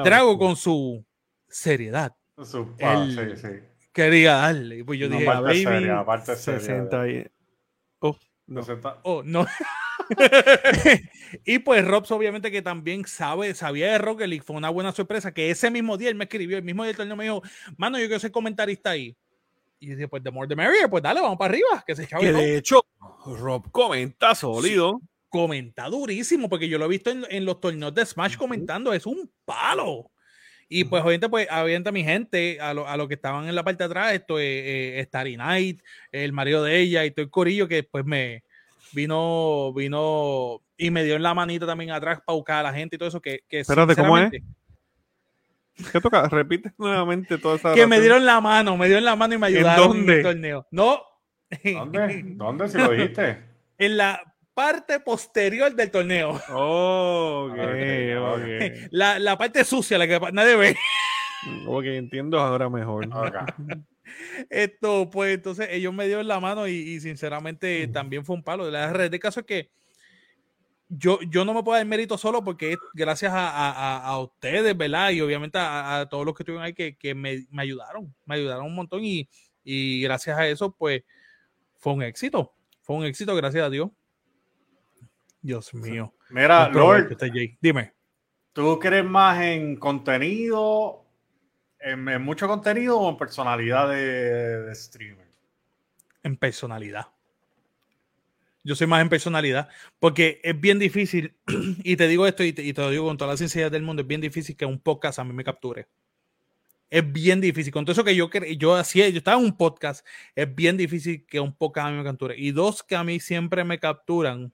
trago con su seriedad. Su sí, sí. Quería darle. Pues yo dije, baby, seria, aparte 60 y... Oh, no. Oh, no. y pues Robs obviamente que también sabe, sabía de Rocket League, fue una buena sorpresa que ese mismo día él me escribió, el mismo día del torneo me dijo, mano, yo quiero ser comentarista ahí. Y dice, pues de more the merrier, pues dale, vamos para arriba, que se Que de hecho, Rob comenta sólido. comenta durísimo, porque yo lo he visto en, en los torneos de Smash comentando, es un palo. Y pues obviamente, pues avienta mi gente a lo, a lo que estaban en la parte de atrás, esto es eh, Starry Night, el marido de ella y todo el corillo que después me vino, vino y me dio en la manita también atrás para buscar a la gente y todo eso que, que Espérate, ¿cómo es? ¿Qué toca? Repite nuevamente toda esa. Que me dieron la mano, me dieron la mano y me ayudaron ¿En, el torneo. No. ¿Dónde? ¿Dónde si lo dijiste? en la parte posterior del torneo. Oh, okay, okay. La, la, parte sucia, la que nadie ve. Ok, entiendo ahora mejor. Esto, pues entonces ellos me dieron la mano y, y sinceramente también fue un palo. La red de caso es que yo, yo no me puedo dar mérito solo porque gracias a, a, a ustedes, ¿verdad? Y obviamente a, a, todos los que estuvieron ahí que, que me, me, ayudaron, me ayudaron un montón y, y, gracias a eso, pues fue un éxito, fue un éxito, gracias a Dios. Dios mío. Mira, Lord, dime. ¿Tú crees más en contenido, en, en mucho contenido o en personalidad de, de streamer? En personalidad. Yo soy más en personalidad, porque es bien difícil, y te digo esto y te, y te, lo digo con toda la sinceridad del mundo, es bien difícil que un podcast a mí me capture. Es bien difícil. Con todo eso que yo, yo hacía, yo estaba en un podcast, es bien difícil que un podcast a mí me capture. Y dos que a mí siempre me capturan,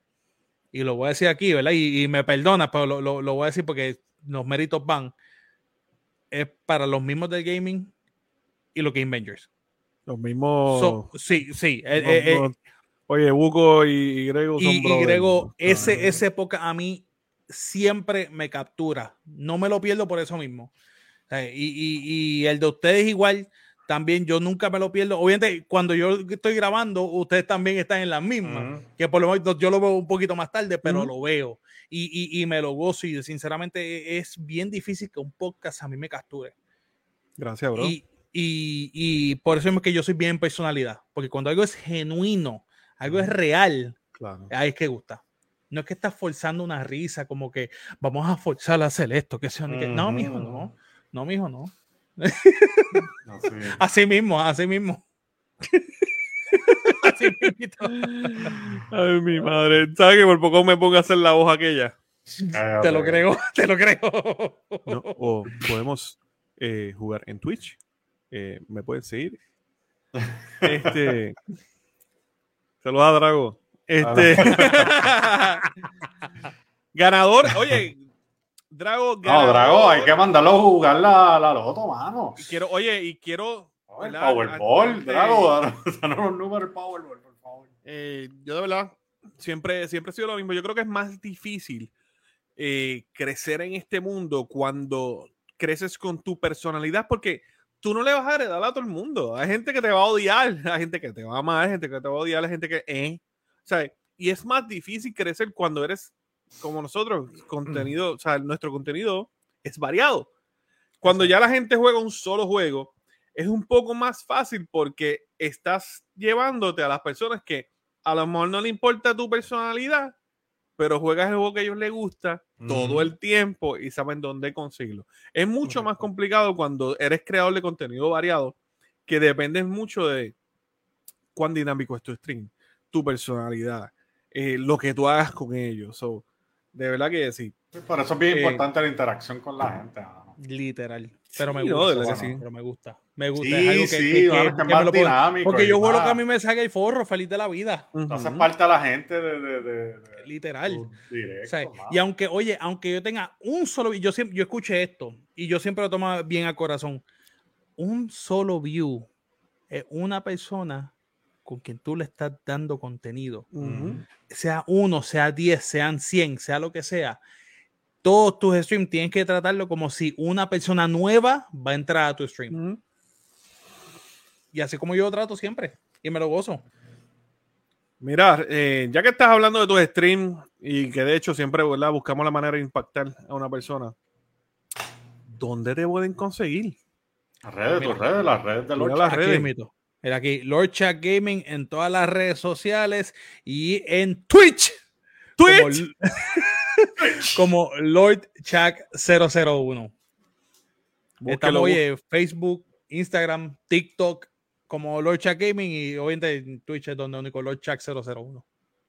y lo voy a decir aquí, ¿verdad? Y, y me perdona, pero lo, lo, lo, voy a decir porque los méritos van, es para los mismos del gaming y los Game Avengers. Los mismos. So, sí, sí. Los, eh, eh, Oye, Buco y, Grego son Y, y Grego, ese, esa época a mí siempre me captura. No me lo pierdo por eso mismo. Y, y, y, el de ustedes igual, también yo nunca me lo pierdo. Obviamente, cuando yo estoy grabando, ustedes también están en las mismas. Uh -huh. Que por lo menos yo lo veo un poquito más tarde, pero uh -huh. lo veo. Y, y, me lo gozo. Y sinceramente es bien difícil que un podcast a mí me capture. Gracias, bro. Y, y por eso es que yo soy bien personalidad. Porque cuando algo es genuino, algo es real, claro. ahí es que gusta. No es que estás forzando una risa, como que vamos a forzar a hacer esto, que sea. Uh -huh. No, mijo, no. No, mijo, no. Así, así mismo, así mismo. así mismo. Ay, mi madre. ¿Sabes que por poco me pongo a hacer la voz aquella? Ay, te lo creo, te lo creo. No, o podemos eh, jugar en Twitch. Eh, me pueden seguir. Este. Saludos a Drago. Este. ganador, oye, Drago. No, Drago, hay que mandarlo a jugar la, la loto, mano. Y quiero, oye, y quiero. El Powerball, Drago, danos los números del Powerball, por favor. Eh, yo de verdad, siempre, siempre he sido lo mismo. Yo creo que es más difícil eh, crecer en este mundo cuando creces con tu personalidad, porque tú no le vas a heredar a todo el mundo. Hay gente que te va a odiar, hay gente que te va a amar, hay gente que te va a odiar, hay gente que, eh, ¿sabes? Y es más difícil crecer cuando eres como nosotros, contenido, o sea, nuestro contenido es variado. Cuando ya la gente juega un solo juego, es un poco más fácil porque estás llevándote a las personas que a lo mejor no le importa tu personalidad, pero juegas el juego que a ellos les gusta todo el tiempo y saben dónde conseguirlo. Es mucho más complicado cuando eres creador de contenido variado, que depende mucho de cuán dinámico es tu stream, tu personalidad, eh, lo que tú hagas con ellos. de verdad que sí. Por eso es bien eh, importante la interacción con la gente. Literal. Pero me gusta. Pero me gusta. Me gusta. es algo que, sí, que, Porque yo juego lo que a mí me saca el forro, feliz de la vida. Uh Hace falta la gente de. Literal. y aunque, oye, aunque yo tenga un solo. Yo, siempre, yo escuché esto y yo siempre lo tomo bien al corazón. Un solo view es una persona con quien tú le estás dando contenido. Sea uno, sea diez, sean cien, sea lo que sea todos tus streams tienes que tratarlo como si una persona nueva va a entrar a tu stream. Y así como yo lo trato siempre. Y me lo gozo. Mira, eh, ya que estás hablando de tus streams y que de hecho siempre buscamos la manera de impactar a una persona, ¿dónde te pueden conseguir? Las redes, tus redes, las redes de Lord Chat. Mira aquí, Lord Chat Gaming en todas las redes sociales y en Twitch. Twitch. como Lord Chuck 001. Estamos en Facebook, Instagram, TikTok, como Lord Chuck Gaming y obviamente en Twitch es donde único Lord Chuck 001.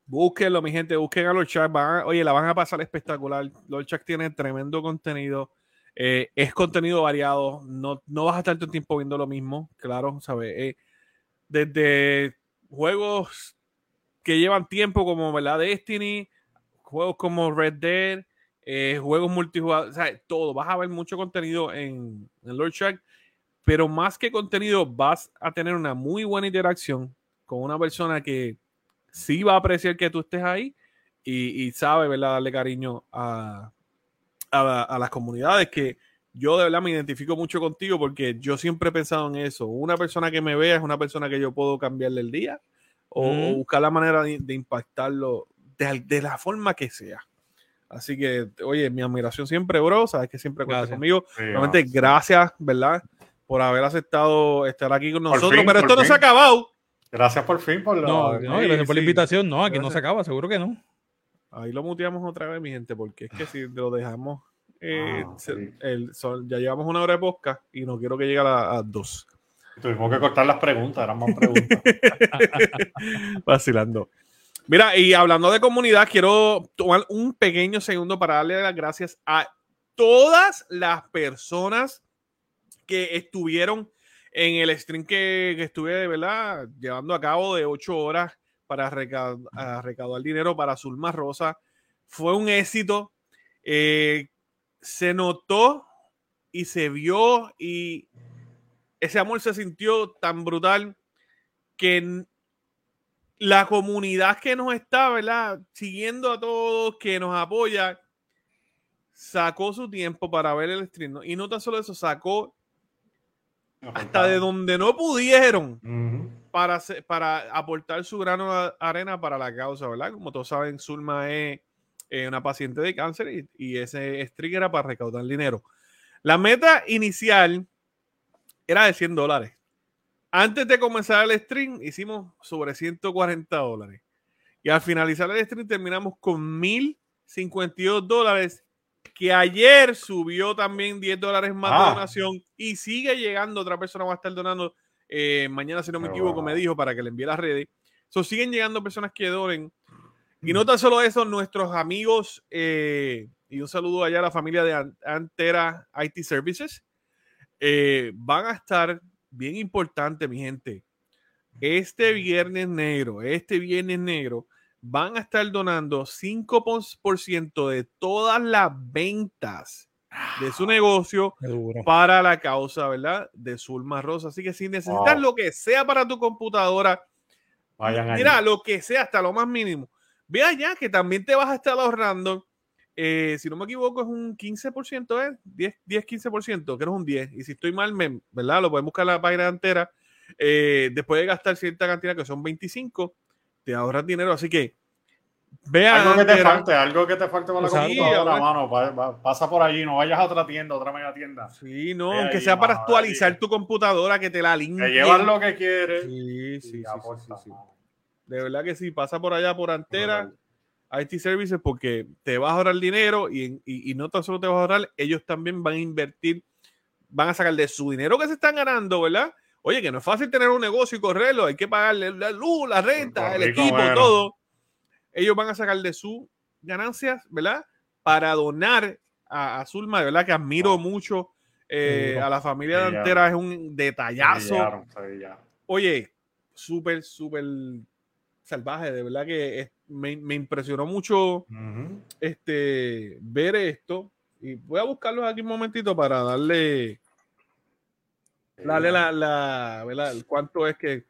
Búsquenlo, mi gente, busquen a Lord Chuck. oye, la van a pasar espectacular. Lord Chuck tiene tremendo contenido. Eh, es contenido variado. No, no vas a estar todo el tiempo viendo lo mismo, claro, ¿sabes? Eh, desde juegos que llevan tiempo como ¿verdad? Destiny, juegos como Red Dead, eh, juegos multijugador, o sea, todo. Vas a ver mucho contenido en, en Lord Shack, pero más que contenido, vas a tener una muy buena interacción con una persona que sí va a apreciar que tú estés ahí y, sabe, ¿verdad?, darle cariño a, a, las comunidades que yo de verdad me identifico mucho contigo porque yo siempre he pensado en eso. Una persona que me vea es una persona que yo puedo cambiarle el día o, buscar la manera de impactarlo de, la forma que sea. Así que, oye, mi admiración siempre, bro. Sabes que siempre cuentas conmigo. Realmente, gracias, ¿verdad? Por haber aceptado estar aquí con nosotros. pero esto no se ha acabado. Gracias por fin por la, no, no, gracias por la invitación. No, aquí no se acaba, seguro que no. Ahí lo muteamos otra vez, mi gente, porque es que si lo dejamos, eh, ah, el, ya llevamos una hora de podcast y no quiero que llegue a, a dos. Tuvimos que cortar las preguntas, eran más preguntas. Vacilando. Mira, y hablando de comunidad, quiero tomar un pequeño segundo para darle las gracias a todas las personas que estuvieron en el stream que, estuve, de verdad, llevando a cabo de ocho horas para recaudar, dinero para Zulma Rosa. Fue un éxito. Eh, se notó y se vio y ese amor se sintió tan brutal que la comunidad que nos está, ¿verdad? Siguiendo a todos, que nos apoya, sacó su tiempo para ver el stream. Y no tan solo eso, sacó hasta de donde no pudieron para, para aportar su grano de arena para la causa, ¿verdad? Como todos saben, Zulma es una paciente de cáncer y, y ese stream era para recaudar dinero. La meta inicial era de 100 dólares. Antes de comenzar el stream, hicimos sobre 140 dólares. Y al finalizar el stream, terminamos con 1052 dólares. Que ayer subió también 10 dólares más de ah. donación. Y sigue llegando. Otra persona va a estar donando eh, mañana, si no me equivoco, me dijo para que le envíe las redes. So, siguen llegando personas que donen. Y no tan solo eso, nuestros amigos, eh, y un saludo allá a la familia de Antera IT Services, eh, van a estar bien importante, mi gente. este viernes negro, este viernes negro, van a estar donando 5% de todas las ventas de su negocio para la causa, ¿verdad? De Zulma Rosa. Así que si necesitas lo que sea para tu computadora, mira, lo que sea, hasta lo más mínimo, ve allá que también te vas a estar ahorrando. Eh, si no me equivoco, es un 15%, ¿eh? 10, 10 15%, creo que es un 10. Y si estoy mal, ¿verdad? Lo pueden buscar en la página entera. Eh, después de gastar cierta cantidad, que son 25, te ahorras dinero. Así que vea. Algo que te falte, algo que te falte para la computadora, mano. Pasa por allí, no vayas a otra tienda, otra mega tienda. Sí, no, aunque sea para actualizar tu computadora, que te la limpie. Te llevas lo que quieres. Sí, sí, sí, De verdad que sí, pasa por allá por Antera. IT Services porque te vas a ahorrar dinero y, y, y, no tan solo te vas a ahorrar, ellos también van a invertir, van a sacar de su dinero que se están ganando, ¿verdad? Oye, que no es fácil tener un negocio y correrlo, hay que pagarle la luz, la renta, el equipo, todo. Ellos van a sacar de sus ganancias, ¿verdad? Para donar a, Zulma, de verdad que admiro mucho eh, a la familia de Antera, es un detallazo. Oye, súper, súper salvaje, de verdad que me, impresionó mucho este, ver esto. Y voy a buscarlos aquí un momentito para darle Dale la, la. ¿Cuánto es que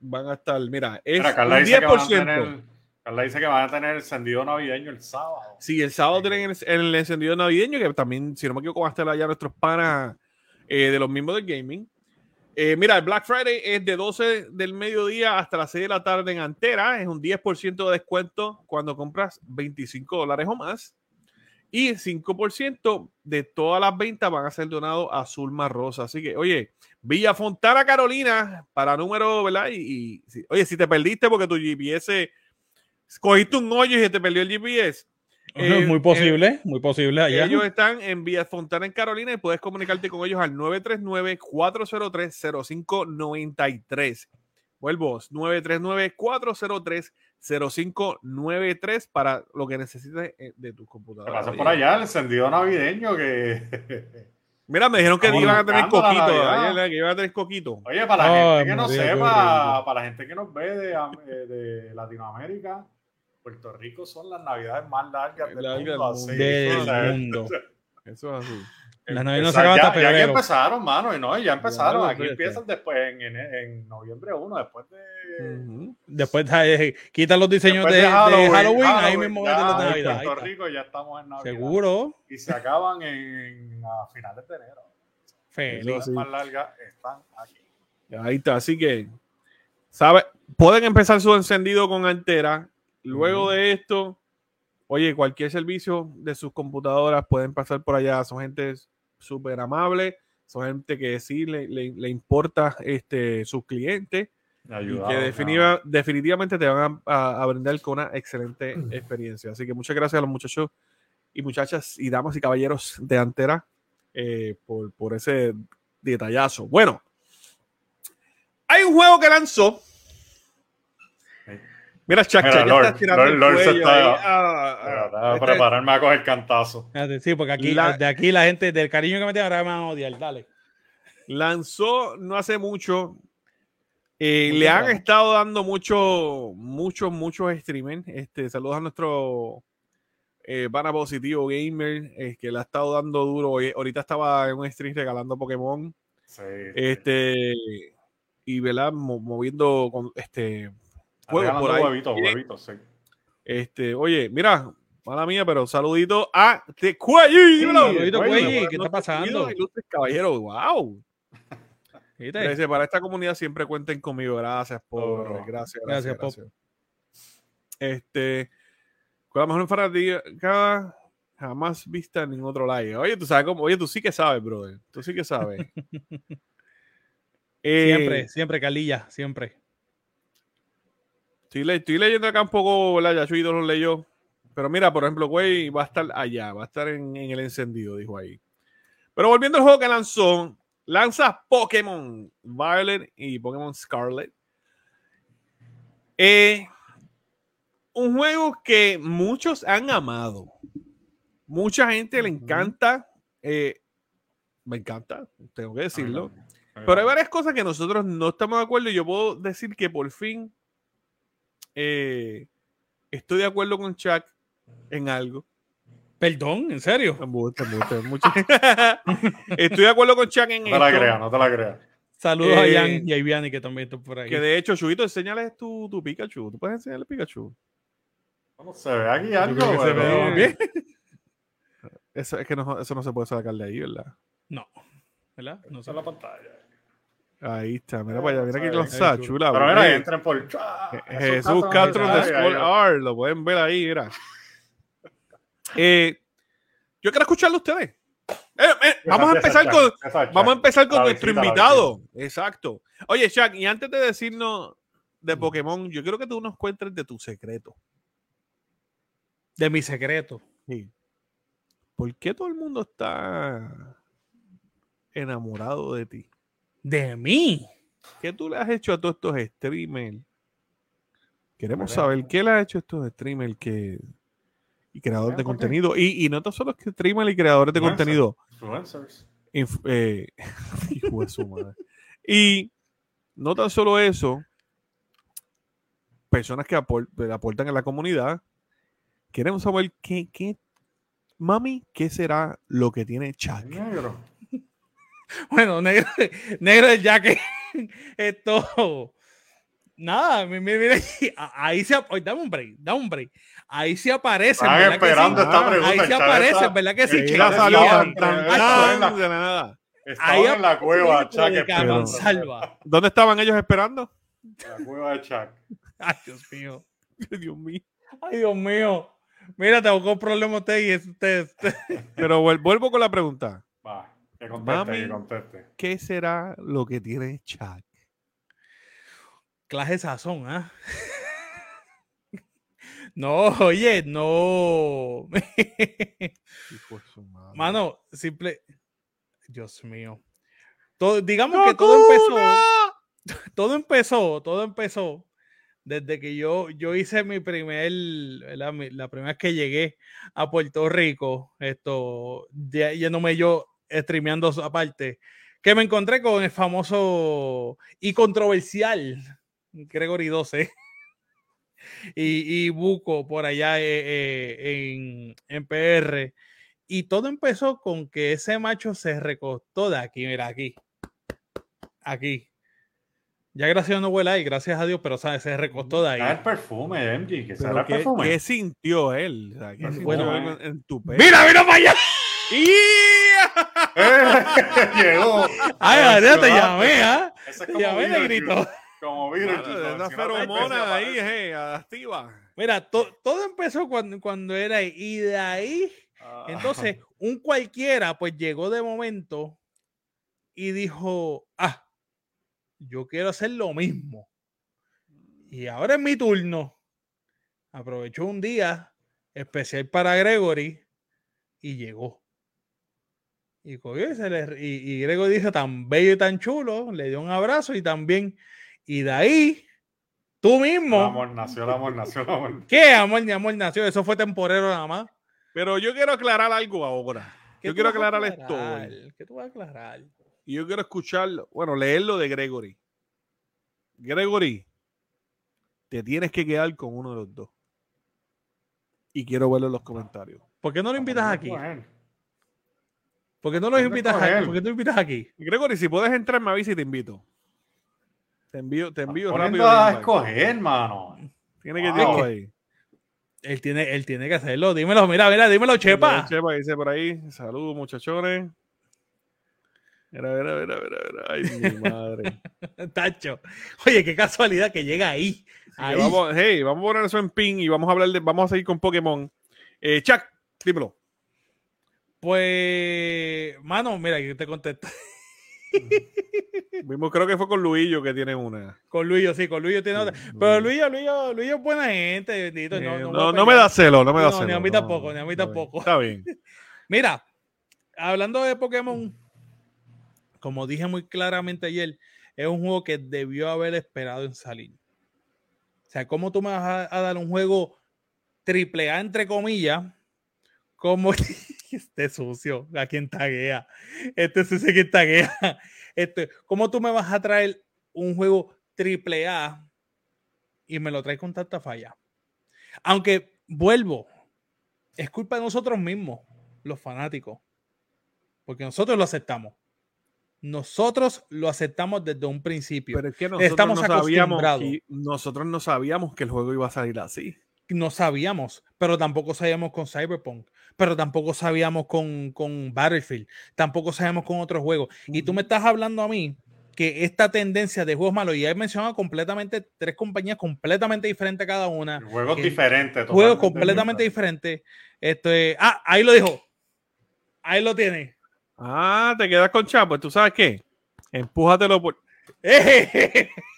van a estar? Mira, es un 10%. Carla dice que van a tener el encendido navideño el sábado. Sí, el sábado tienen el, encendido navideño, que también, si no me equivoco, van a estar allá nuestros panas eh, de los mismos de gaming. Eh, mira, el Black Friday es de 12 del mediodía hasta las 6 de la tarde en Antera. Es un 10% de descuento cuando compras 25 dólares o más. Y 5% de todas las ventas van a ser donados a Zulma Rosa. Así que, oye, Villa Fontana, Carolina, para número, ¿verdad? Y, oye, si te perdiste porque tu GPS, cogiste un hoyo y te perdió el GPS. Eh, muy posible, eh, muy posible allá. Ellos están en Villa Fontana, en Carolina, y puedes comunicarte con ellos al 939-403-0593. Vuelvo, 939-403-0593. 0593 para lo que necesites eh, de tus computadoras. Pasa por allá el encendido navideño que. Mira, me dijeron que iban a tener coquito. Que iban a tener coquito. Oye, para la gente que no sepa, para la gente que nos ve de, eh, de, Latinoamérica, Puerto Rico son las navidades más largas del mundo. Del mundo. Eso es así. Las navidades no se acaban hasta Ya, empezaron, mano, y no, ya empezaron. Aquí empiezan después, en, en, noviembre 1, después de. Después de, quitan los diseños de, Halloween, ahí mismo ya, de Navidad. En Puerto Rico ya estamos en Navidad. Seguro. Y se acaban en, a finales de enero. Feliz. Las más largas están aquí. Ahí está, así que, ¿sabe? Pueden empezar su encendido con altera. Luego de esto, oye, cualquier servicio de sus computadoras pueden pasar por allá. Son gente súper amable, son gente que sí le, le, importa este, sus clientes. y que definitiva, definitivamente te van a, brindar con una excelente experiencia. Así que muchas gracias a los muchachos y muchachas y damas y caballeros de Antera eh, por, por ese detallazo. Bueno, hay un juego que lanzó Mira, Chacha, ya está tirando el cuello ah, ah, a este prepararme a coger cantazo. Sí, porque aquí, de aquí la gente, del cariño que me tiene, ahora me van a odiar. Dale. Lanzó no hace mucho. Eh, le han estado dando mucho, muchos, muchos streamers. Este, saludos a nuestro eh, positivo gamer, eh, que le ha estado dando duro. Ahorita estaba en un stream regalando Pokémon. Sí, este, y ¿verdad? moviendo con este huevitos, sí. Este, oye, mira, mala mía, pero saludito a The Cuelli. saludito Cuelli, ¿qué está pasando? Caballero, wow. Para esta comunidad siempre cuenten conmigo. Gracias por. gracias, gracias, gracias. Este. Con la mejor fanática jamás vista en ningún otro live. Oye, tú sabes cómo. Oye, tú sí que sabes, brother. Tú sí que sabes. siempre, eh, siempre, Calilla, siempre. Estoy, leyendo acá un poco, ¿verdad? Ya Chuito lo leyó. Pero mira, por ejemplo, güey, va a estar allá, va a estar en, el encendido, dijo ahí. Pero volviendo al juego que lanzó, lanza Pokémon Violet y Pokémon Scarlet. Eh, un juego que muchos han amado. Mucha gente le encanta. Eh, me encanta, tengo que decirlo. Pero hay varias cosas que nosotros no estamos de acuerdo y yo puedo decir que por fin eh, estoy de acuerdo con Chuck en algo. Perdón, ¿en serio? estoy de acuerdo con Chuck en no te la creas, no te la creas. Saludos a Jan eh, y a Iviani que también están por ahí. Que de hecho, Chubito, enséñales tu, tu Pikachu. ¿Tú puedes enseñarle Pikachu? ¿Cómo se ve aquí algo? Se ve bien. Eso, es que no, eso no se puede sacar de ahí, ¿verdad? No. ¿Verdad? No está la pantalla. Ahí está, mira para allá, mira aquí los chula. Pero mira, entren por Jesús Castro de School Art, lo pueden ver ahí, mira. Eh, yo quiero escucharlo a ustedes. Eh, eh, vamos, a empezar con, vamos a empezar con nuestro invitado. Exacto. Oye, Shaq, y antes de decirnos de Pokémon, yo quiero que tú nos cuentes de tu secreto. De mi secreto. Sí. ¿Por qué todo el mundo está enamorado de ti? ¿De mí? ¿Qué tú le has hecho a todos estos streamers? Queremos saber qué le has hecho a estos streamers que y creadores de contenido. Y, y, no tan solo streamers y creadores de contenido. Influencers. Eh, y no tan solo eso, personas que aportan a la comunidad. Queremos saber qué, qué, mami, qué será lo que tiene Chuck. Negro. bueno, negro, negro ya que esto Nada, mira, ahí se dame un break, dame un break. Ahí se aparece. Están esperando esta pregunta. Ahí se aparece, ¿verdad que sí? Chica salió de nada. Estaban en la cueva, Chuck. Salva. ¿Dónde estaban ellos esperando? La cueva de Chuck. Ay, Dios mío. Dios mío. Ay, Dios mío. Mira, te buscó problema usted y usted. Pero vuelvo con la pregunta. Que conteste, que conteste. ¿Qué será lo que tiene Chuck? clase sazón, ¿ah? no, oye, no. Mano, simple. Dios mío. Todo, digamos que todo empezó. Todo empezó, todo empezó desde que yo, yo hice mi primer, la, la primera vez que llegué a Puerto Rico, esto, yéndome yo streameando aparte, que me encontré con el famoso y controversial Gregory 12 y, y Buco por allá eh, eh, en, en, PR. Y todo empezó con que ese macho se recostó de aquí, mira, aquí. Aquí. Ya gracias a no huele ahí, gracias a Dios, pero ¿sabes? se recostó de ahí. el perfume, MG, que será el perfume. ¿Qué sintió él? bueno, en, tu pelo? ¡Mira, mira para allá! Llegó. Ay, ya te llamé, ¿ah? Te llamé, negrito. Como virus. Esa feromona ahí, hey, activa. Mira, todo empezó cuando, cuando era ahí. Y de ahí, ah. entonces, un cualquiera, pues llegó de momento y dijo, ah, yo quiero hacer lo mismo. Y ahora es mi turno. Aprovechó un día especial para Gregory y llegó. Y, y, y Gregory dijo tan bello y tan chulo, le dio un abrazo y también y de ahí, tú mismo. El amor nació, el amor nació, el amor. ¿Qué amor ni amor nació? Eso fue temporero nada más. Pero yo quiero aclarar algo ahora. Yo quiero aclarar, esto. ¿Qué tú vas a aclarar? Y yo quiero escucharlo, bueno, leerlo de Gregory. Gregory, te tienes que quedar con uno de los dos. Y quiero verlo en los comentarios. ¿Por qué no lo invitas aquí? ¿Por qué no lo invitas aquí? ¿Por qué no invitas aquí? Gregory, si puedes entrar, me avisa y te invito. Te envío, te envío rápido. a escoger, hermano. Tiene que wow. ahí. Él tiene, él tiene que hacerlo. Dímelo, mira, mira, dímelo, Chepa. Chepa dice por ahí. Saludos, muchachones. Mira, mira, mira, mira, mira. Ay, mi madre. Tacho. Oye, qué casualidad que llega ahí. ahí. Vamos, hey, vamos a poner eso en ping y vamos a hablar de, vamos a seguir con Pokémon. Eh, Chuck, dímelo. Pues, mano, mira, yo te contesto. Vimos, creo que fue con Luillo que tiene una. Con Luillo, sí, con Luillo tiene otra. Pero Luillo, Luillo, Luillo es buena gente, bendito. no, no, me da celo, no me da celo. Ni a mí tampoco, ni a mí tampoco. Está bien. Mira, hablando de Pokémon, como dije muy claramente ayer, es un juego que debió haber esperado en salir. O sea, ¿cómo tú me vas a, dar un juego triple A entre comillas? Como este sucio, a quien taguea. Este sucio que taguea. Este, ¿Cómo tú me vas a traer un juego triple A y me lo traes con tanta falla? Aunque vuelvo, es culpa de nosotros mismos, los fanáticos, porque nosotros lo aceptamos. Nosotros lo aceptamos desde un principio. Pero es que nosotros Estamos no sabíamos nosotros no sabíamos que el juego iba a salir así. No sabíamos, pero tampoco sabíamos con Cyberpunk, pero tampoco sabíamos con, con Battlefield, tampoco sabíamos con otros juegos. Y tú me estás hablando a mí que esta tendencia de juegos malos, y he mencionado completamente tres compañías completamente diferentes cada una. Juegos diferentes. Juegos completamente diferentes. Este, ah, ahí lo dijo. Ahí lo tiene. Ah, te quedas con Chapo. ¿Tú sabes qué? Empújatelo por.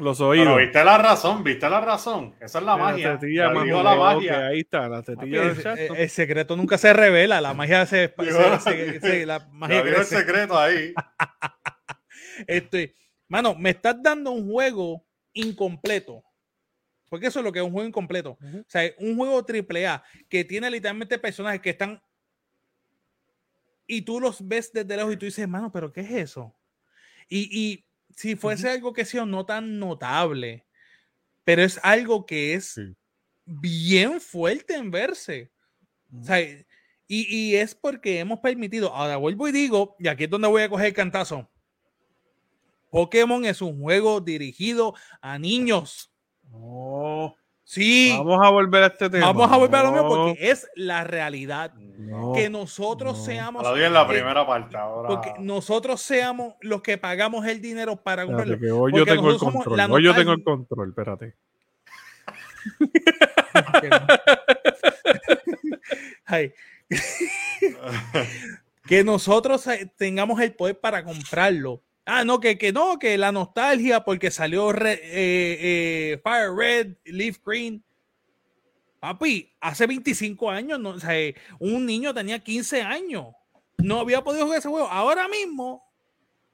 Los oídos. Pero viste la razón, viste la razón. Esa es la, magia. La la magia. ahí está, la tetilla del el, secreto nunca se revela, la magia se. se, la magia el secreto ahí. este, mano, me estás dando un juego incompleto. Porque eso es lo que es un juego incompleto. O sea, un juego triple A que tiene literalmente personajes que están y tú los ves desde lejos y tú dices, hermano, pero ¿qué es eso? Y, si fuese algo que sea no tan notable, pero es algo que es bien fuerte en verse. O sea, y, y, es porque hemos permitido, ahora vuelvo y digo, y aquí es donde voy a coger el cantazo. Pokémon es un juego dirigido a niños. Oh. Sí. Vamos a volver a este tema. Vamos a volver a lo mismo porque es la realidad. que nosotros seamos. Lo en la primera parte ahora. Porque nosotros seamos los que pagamos el dinero para comprarlo. hoy yo tengo el control. Hoy yo tengo el control, espérate. que nosotros eh, tengamos el poder para comprarlo Ah, no, que, que no, que la nostalgia porque salió eh, eh, Fire Red, Leaf Green. Papi, hace 25 años, no, o sea, un niño tenía 15 años. No había podido jugar ese juego. Ahora mismo,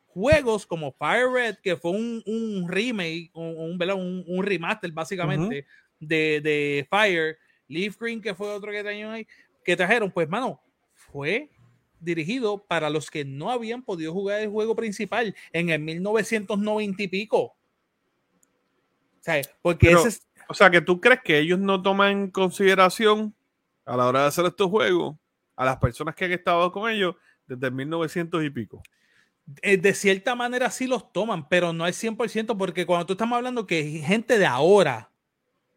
juegos como Fire Red, que fue un, un remake, un, un, un, remaster básicamente de, de, Fire, Leaf Green, que fue otro que trajeron ahí, que trajeron, pues, mano, fue dirigido para los que no habían podido jugar el juego principal en el 1990 y pico. O sea, porque O sea, que tú crees que ellos no toman en consideración a la hora de hacer estos juegos a las personas que han estado con ellos desde el 1900 y pico. Eh, de cierta manera sí los toman, pero no es 100% porque cuando tú estamos hablando que gente de ahora,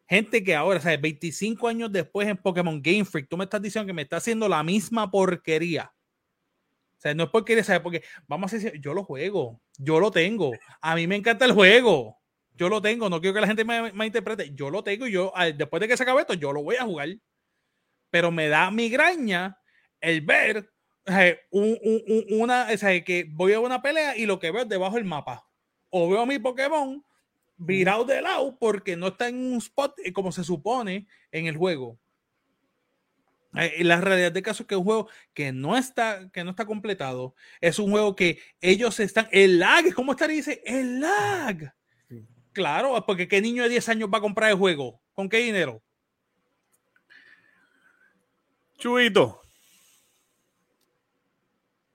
gente que ahora, o sea, 25 años después en Pokémon Game Freak, tú me estás diciendo que me está haciendo la misma porquería o sea, no es porque, ¿sabes? Porque vamos a decir, yo lo juego, yo lo tengo, a mí me encanta el juego, yo lo tengo, no quiero que la gente me, interprete, yo lo tengo y yo, después de que se acabe esto, yo lo voy a jugar. Pero me da migraña el ver una, o sea, que voy a una pelea y lo que veo es debajo del mapa. O veo a mi Pokémon virado de lado porque no está en un spot eh, como se supone en el juego. Eh, la realidad de caso es que es un juego que no está, que no está completado. Es un juego que ellos están. El lag, ¿cómo está? Dice, el lag. Claro, porque ¿qué niño de 10 años va a comprar el juego? ¿Con qué dinero? Chuito.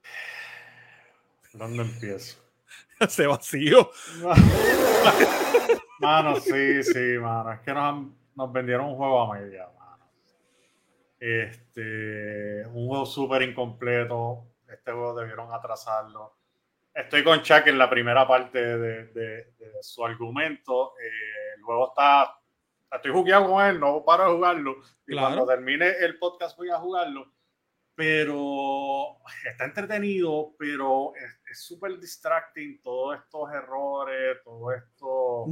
¿Dónde empiezo? Se vacío. mano, sí, sí, mano. Es que nos, nos vendieron un juego a media. Este, un juego súper incompleto. Este juego debieron atrasarlo. Estoy con Chuck en la primera parte de, su argumento. Eh, el juego está. Estoy jugando con él, no paro de jugarlo. Y cuando termine el podcast voy a jugarlo. Pero está entretenido, pero es súper distracting todos estos errores, todo esto.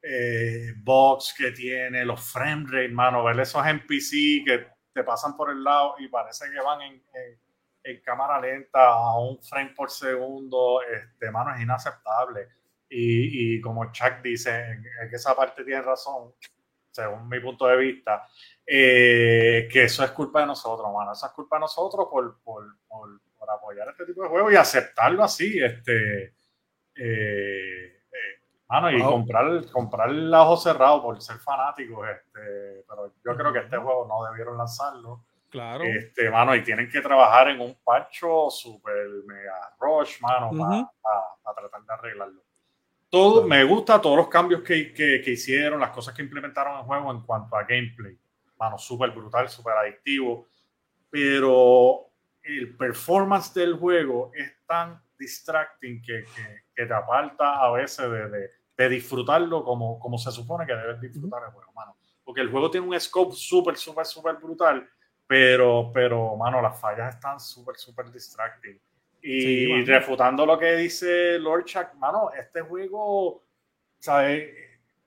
Eh, bugs que tiene, los frame rate, mano, ver esos NPC que pasan por el lado y parece que van en, cámara lenta a un frame por segundo, este, mano, es inaceptable. Y, como Chuck dice, en, esa parte tiene razón, según mi punto de vista, eh, que eso es culpa de nosotros, mano. Eso es culpa de nosotros por, por, por, apoyar este tipo de juego y aceptarlo así. Este, eh, Mano, y comprar, comprar el ojo cerrado por ser fanáticos, este, pero yo creo que este juego no debieron lanzarlo. Claro. Este, mano, y tienen que trabajar en un parcho super mega rush, mano, para tratar de arreglarlo. Todo, me gusta todos los cambios que, que, que, hicieron, las cosas que implementaron en el juego en cuanto a gameplay. Mano, súper brutal, súper adictivo. Pero el performance del juego es tan distracting que, que te aparta a veces de, de, de, disfrutarlo como, como se supone que debes disfrutar el juego, mano. Porque el juego tiene un scope súper, súper, súper brutal pero, pero, mano, las fallas están súper, súper distracting. Y refutando lo que dice Lord Chuck, mano, este juego, ¿sabes?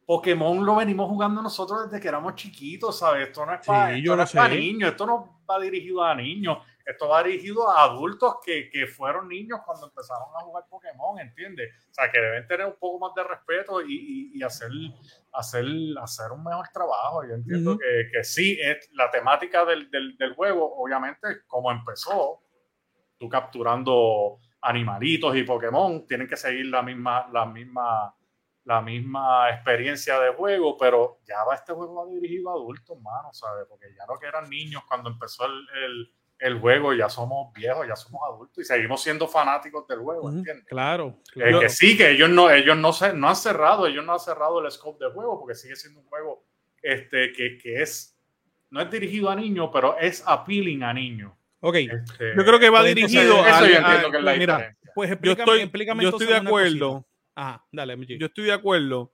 Pokémon lo venimos jugando nosotros desde que éramos chiquitos, ¿sabes? Esto no es para, niños, esto no va dirigido a niños, esto va dirigido a adultos que, que, fueron niños cuando empezaron a jugar Pokémon, ¿entiendes? O sea, que deben tener un poco más de respeto y, y, hacer, hacer, hacer un mejor trabajo. Yo entiendo que, que, sí, es la temática del, del, del juego, obviamente, como empezó, tú capturando animalitos y Pokémon, tienen que seguir la misma, la misma, la misma experiencia de juego, pero ya va este juego va dirigido a adultos, mano, ¿sabes? Porque ya no que eran niños cuando empezó el, el, el, juego, ya somos viejos, ya somos adultos y seguimos siendo fanáticos del juego, ¿entiendes? Claro. Eh, que sí, que ellos no, ellos no, se, no han cerrado, ellos no han cerrado el scope del juego porque sigue siendo un juego este, que, que es, no es dirigido a niños, pero es appealing a niños. Ok. Este, yo creo que va dirigido a. Eso yo entiendo que es la mira, Pues yo estoy, yo estoy de acuerdo. Ajá, dale, Yo estoy de acuerdo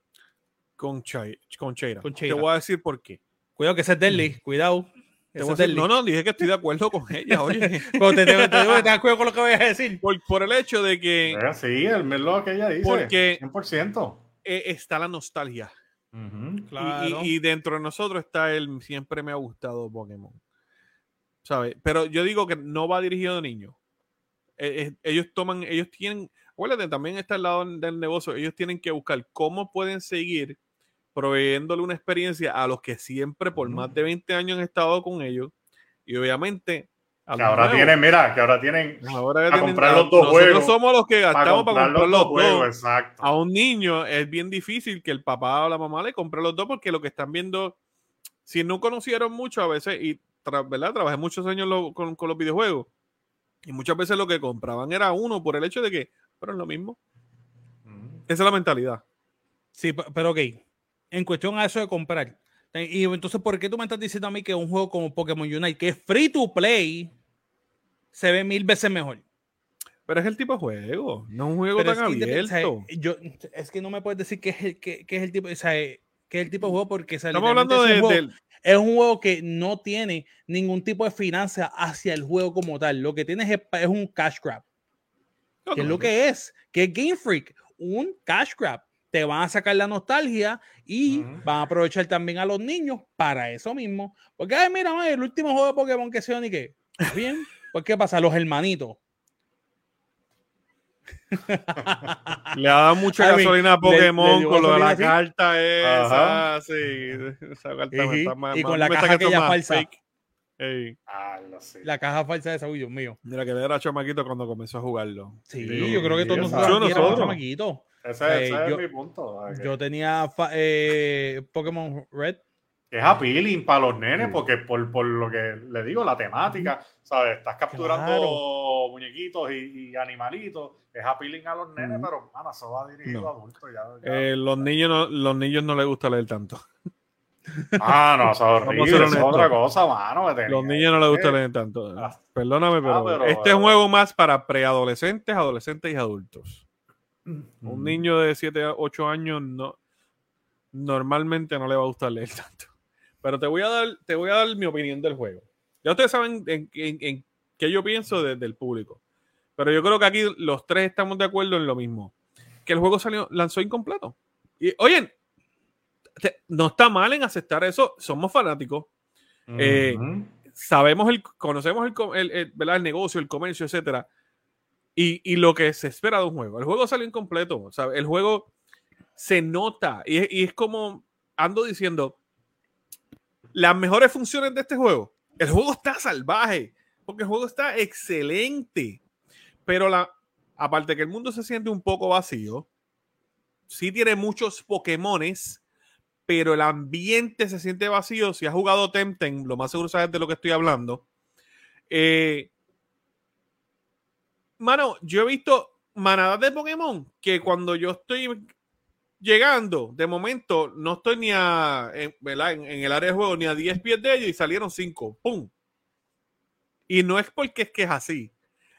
con, Chay, con, Cheira. Te voy a decir por qué. Cuidado que ese es Deadly, mm. cuidado. No, no, dije que estoy de acuerdo con ella, oye. te, te, acuerdo con lo que voy a decir. Por, por el hecho de que. sí, el lo que ella dice. Porque 100%. E, está la nostalgia. claro. y, y, dentro de nosotros está el siempre me ha gustado Pokémon. Pero yo digo que no va dirigido a niños. E, ellos toman, ellos tienen, acuérdate, también está el lado del negocio, ellos tienen que buscar cómo pueden seguir proveyéndole una experiencia a los que siempre por más de 20 años han estado con ellos y obviamente que ahora tienen, mira, que ahora tienen ahora a comprar los dos nosotros somos los que gastamos para comprar, los, dos, A un niño es bien difícil que el papá o la mamá le compre los dos porque lo que están viendo, si no conocieron mucho a veces, y ¿verdad? Trabajé muchos años con, los videojuegos y muchas veces lo que compraban era uno por el hecho de que, pero es lo mismo. Esa es la mentalidad. Sí, pero ok. En cuestión a eso de comprar. Y entonces, ¿por qué tú me estás diciendo a mí que un juego como Pokémon Unite, que es free to play, se ve mil veces mejor? Pero es el tipo de juego, no es un juego tan abierto. yo, es que no me puedes decir que es el, que, es el tipo, o sea, que es el tipo de juego porque Estamos hablando de, del, es un juego que no tiene ningún tipo de financia hacia el juego como tal. Lo que tienes es, un cash grab. ¿Qué es lo que es? Que es Game Freak, un cash grab. Te van a sacar la nostalgia y van a aprovechar también a los niños para eso mismo. Porque, ay, mira, el último juego de Pokémon que se ni qué. Bien, pues ¿qué pasa? Los hermanitos le ha dado mucha gasolina a Pokémon con lo de la carta esa. Sí, esa carta y, está y con la caja que ya falsa. Ah, la caja falsa de esa, uy, Dios mío. Mira que era chamaquito cuando comenzó a jugarlo. Sí, yo creo que todos nosotros éramos chamaquitos. Ese, ese eh, es mi punto. Yo tenía eh, Pokémon Red es appealing para los nenes, porque por, por, lo que le digo, la temática, ¿sabes? Estás capturando muñequitos y, animalitos, es appealing a los nenes, pero, mano, eso va dirigido a adultos. Ya, eh, los, niños no, los niños no les gusta leer tanto. Ah, no, eso es otra cosa, mano. Los niños no les gusta leer tanto. Ah. Perdóname, ah, pero, este es un juego más para preadolescentes, adolescentes y adultos. Un niño de 7 a 8 años no normalmente no le va a gustar leer tanto. Pero te voy a dar, te voy a dar mi opinión del juego. Ya ustedes saben en, qué yo pienso desde el público. Pero yo creo que aquí los tres estamos de acuerdo en lo mismo. Que el juego salió, lanzó incompleto. Y oye, no está mal en aceptar eso. Somos fanáticos. Eh, sabemos el, conocemos el, el, negocio, el comercio, etcétera. Y, y, lo que se espera de un juego. El juego salió incompleto. O sea, el juego se nota. Y, es como ando diciendo, las mejores funciones de este juego. El juego está salvaje, porque el juego está excelente. Pero la, aparte que el mundo se siente un poco vacío, sí tiene muchos Pokémones, pero el ambiente se siente vacío. Si has jugado Temtem, lo más seguro sabes de lo que estoy hablando. Eh, mano, yo he visto manadas de Pokémon que cuando yo estoy llegando, de momento, no estoy ni a, en, En, el área de juego ni a 10 pies de ellos y salieron 5. ¡Pum! Y no es porque es que es así.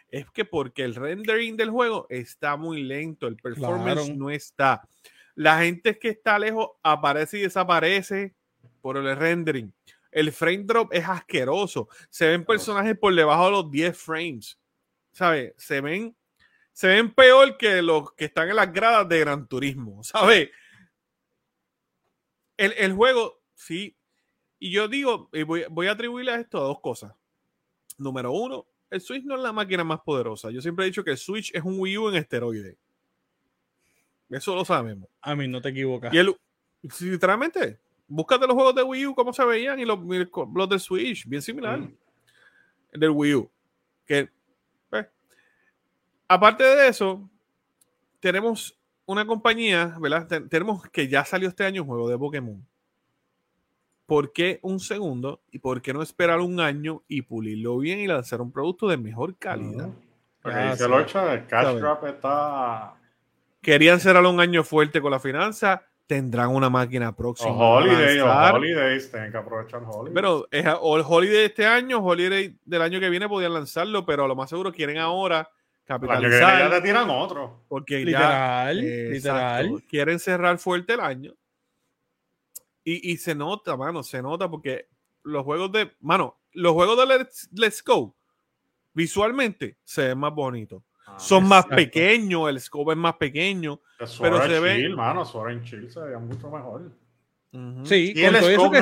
Es que porque el rendering del juego está muy lento, el performance no está. La gente que está lejos aparece y desaparece por el rendering. El frame drop es asqueroso. Se ven personajes por debajo de los 10 frames. ¿Sabes? Se ven se ven peor que los que están en las gradas de Gran Turismo, ¿sabes? El, juego, sí. Y yo digo, voy, voy a atribuirle a esto a dos cosas. Número uno, el Switch no es la máquina más poderosa. Yo siempre he dicho que el Switch es un Wii U en esteroide. Eso lo sabemos. A mí no te equivocas. Y el, literalmente, búscate los juegos de Wii U, cómo se veían, y los, los de Switch, bien similar. Mm. El del Wii U. Que aparte de eso, tenemos una compañía, ¿verdad? tenemos que ya salió este año un juego de Pokémon. ¿Por qué un segundo? ¿Y por qué no esperar un año y pulirlo bien y lanzar un producto de mejor calidad? el cash está. Querían cerrar un año fuerte con la finanza. Tendrán una máquina próxima. O holiday, o holidays, tienen que aprovechar holidays. Pero es, o el holiday de este año, holiday del año que viene podían lanzarlo, pero a lo más seguro quieren ahora capitalizar. ya te tiran otro. Porque literal, ya, literal. quieren cerrar fuerte el año. Y, y, se nota, mano, se nota porque los juegos de, mano, los juegos de Let's, Go visualmente se ven más bonitos. Ah, Son más pequeños, el scope es más pequeño, pero se ve... Mano, Chill se veía mucho mejor. Sí, con todo, eso que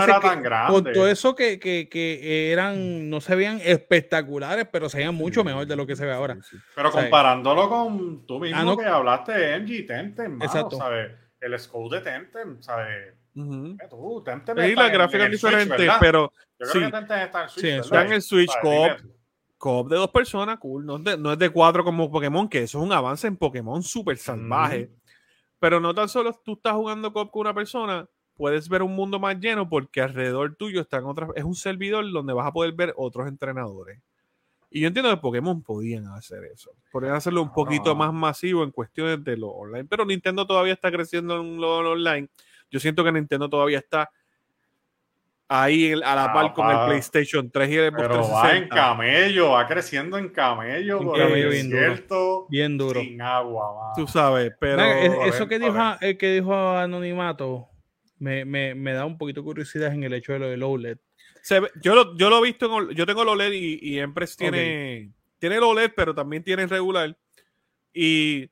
con todo eso que, que, que, eran, no se veían espectaculares, pero se veían mucho mejor de lo que se ve ahora. Pero comparándolo con tú mismo ah, que hablaste de MG Temtem, Exacto. ¿sabes? El scope de Temtem, ¿sabes? Uh tú, Temtem sí, la gráfica es diferente, pero Yo creo que Temtem está en Switch. Sí, está en el Switch Coop. de dos personas, cool. No es de, no es de cuatro como Pokémon, que eso es un avance en Pokémon súper salvaje. Pero no tan solo tú estás jugando Coop con una persona, puedes ver un mundo más lleno porque alrededor tuyo están otras, es un servidor donde vas a poder ver otros entrenadores. Y yo entiendo que Pokémon podían hacer eso. Podrían hacerlo un poquito más masivo en cuestiones de lo online. Pero Nintendo todavía está creciendo en lo, online. Yo siento que Nintendo todavía está ahí a la par con el PlayStation 3 y el Pero va en camello, va creciendo en camello, bien duro. Bien duro. Sin agua, Tú sabes, pero. eso que dijo, el que dijo Anonimato me, me, me, da un poquito de curiosidad en el hecho de lo del OLED. yo, lo, yo lo he visto, en, yo tengo el OLED y, y Empress tiene, tiene el OLED, pero también tiene el regular. Y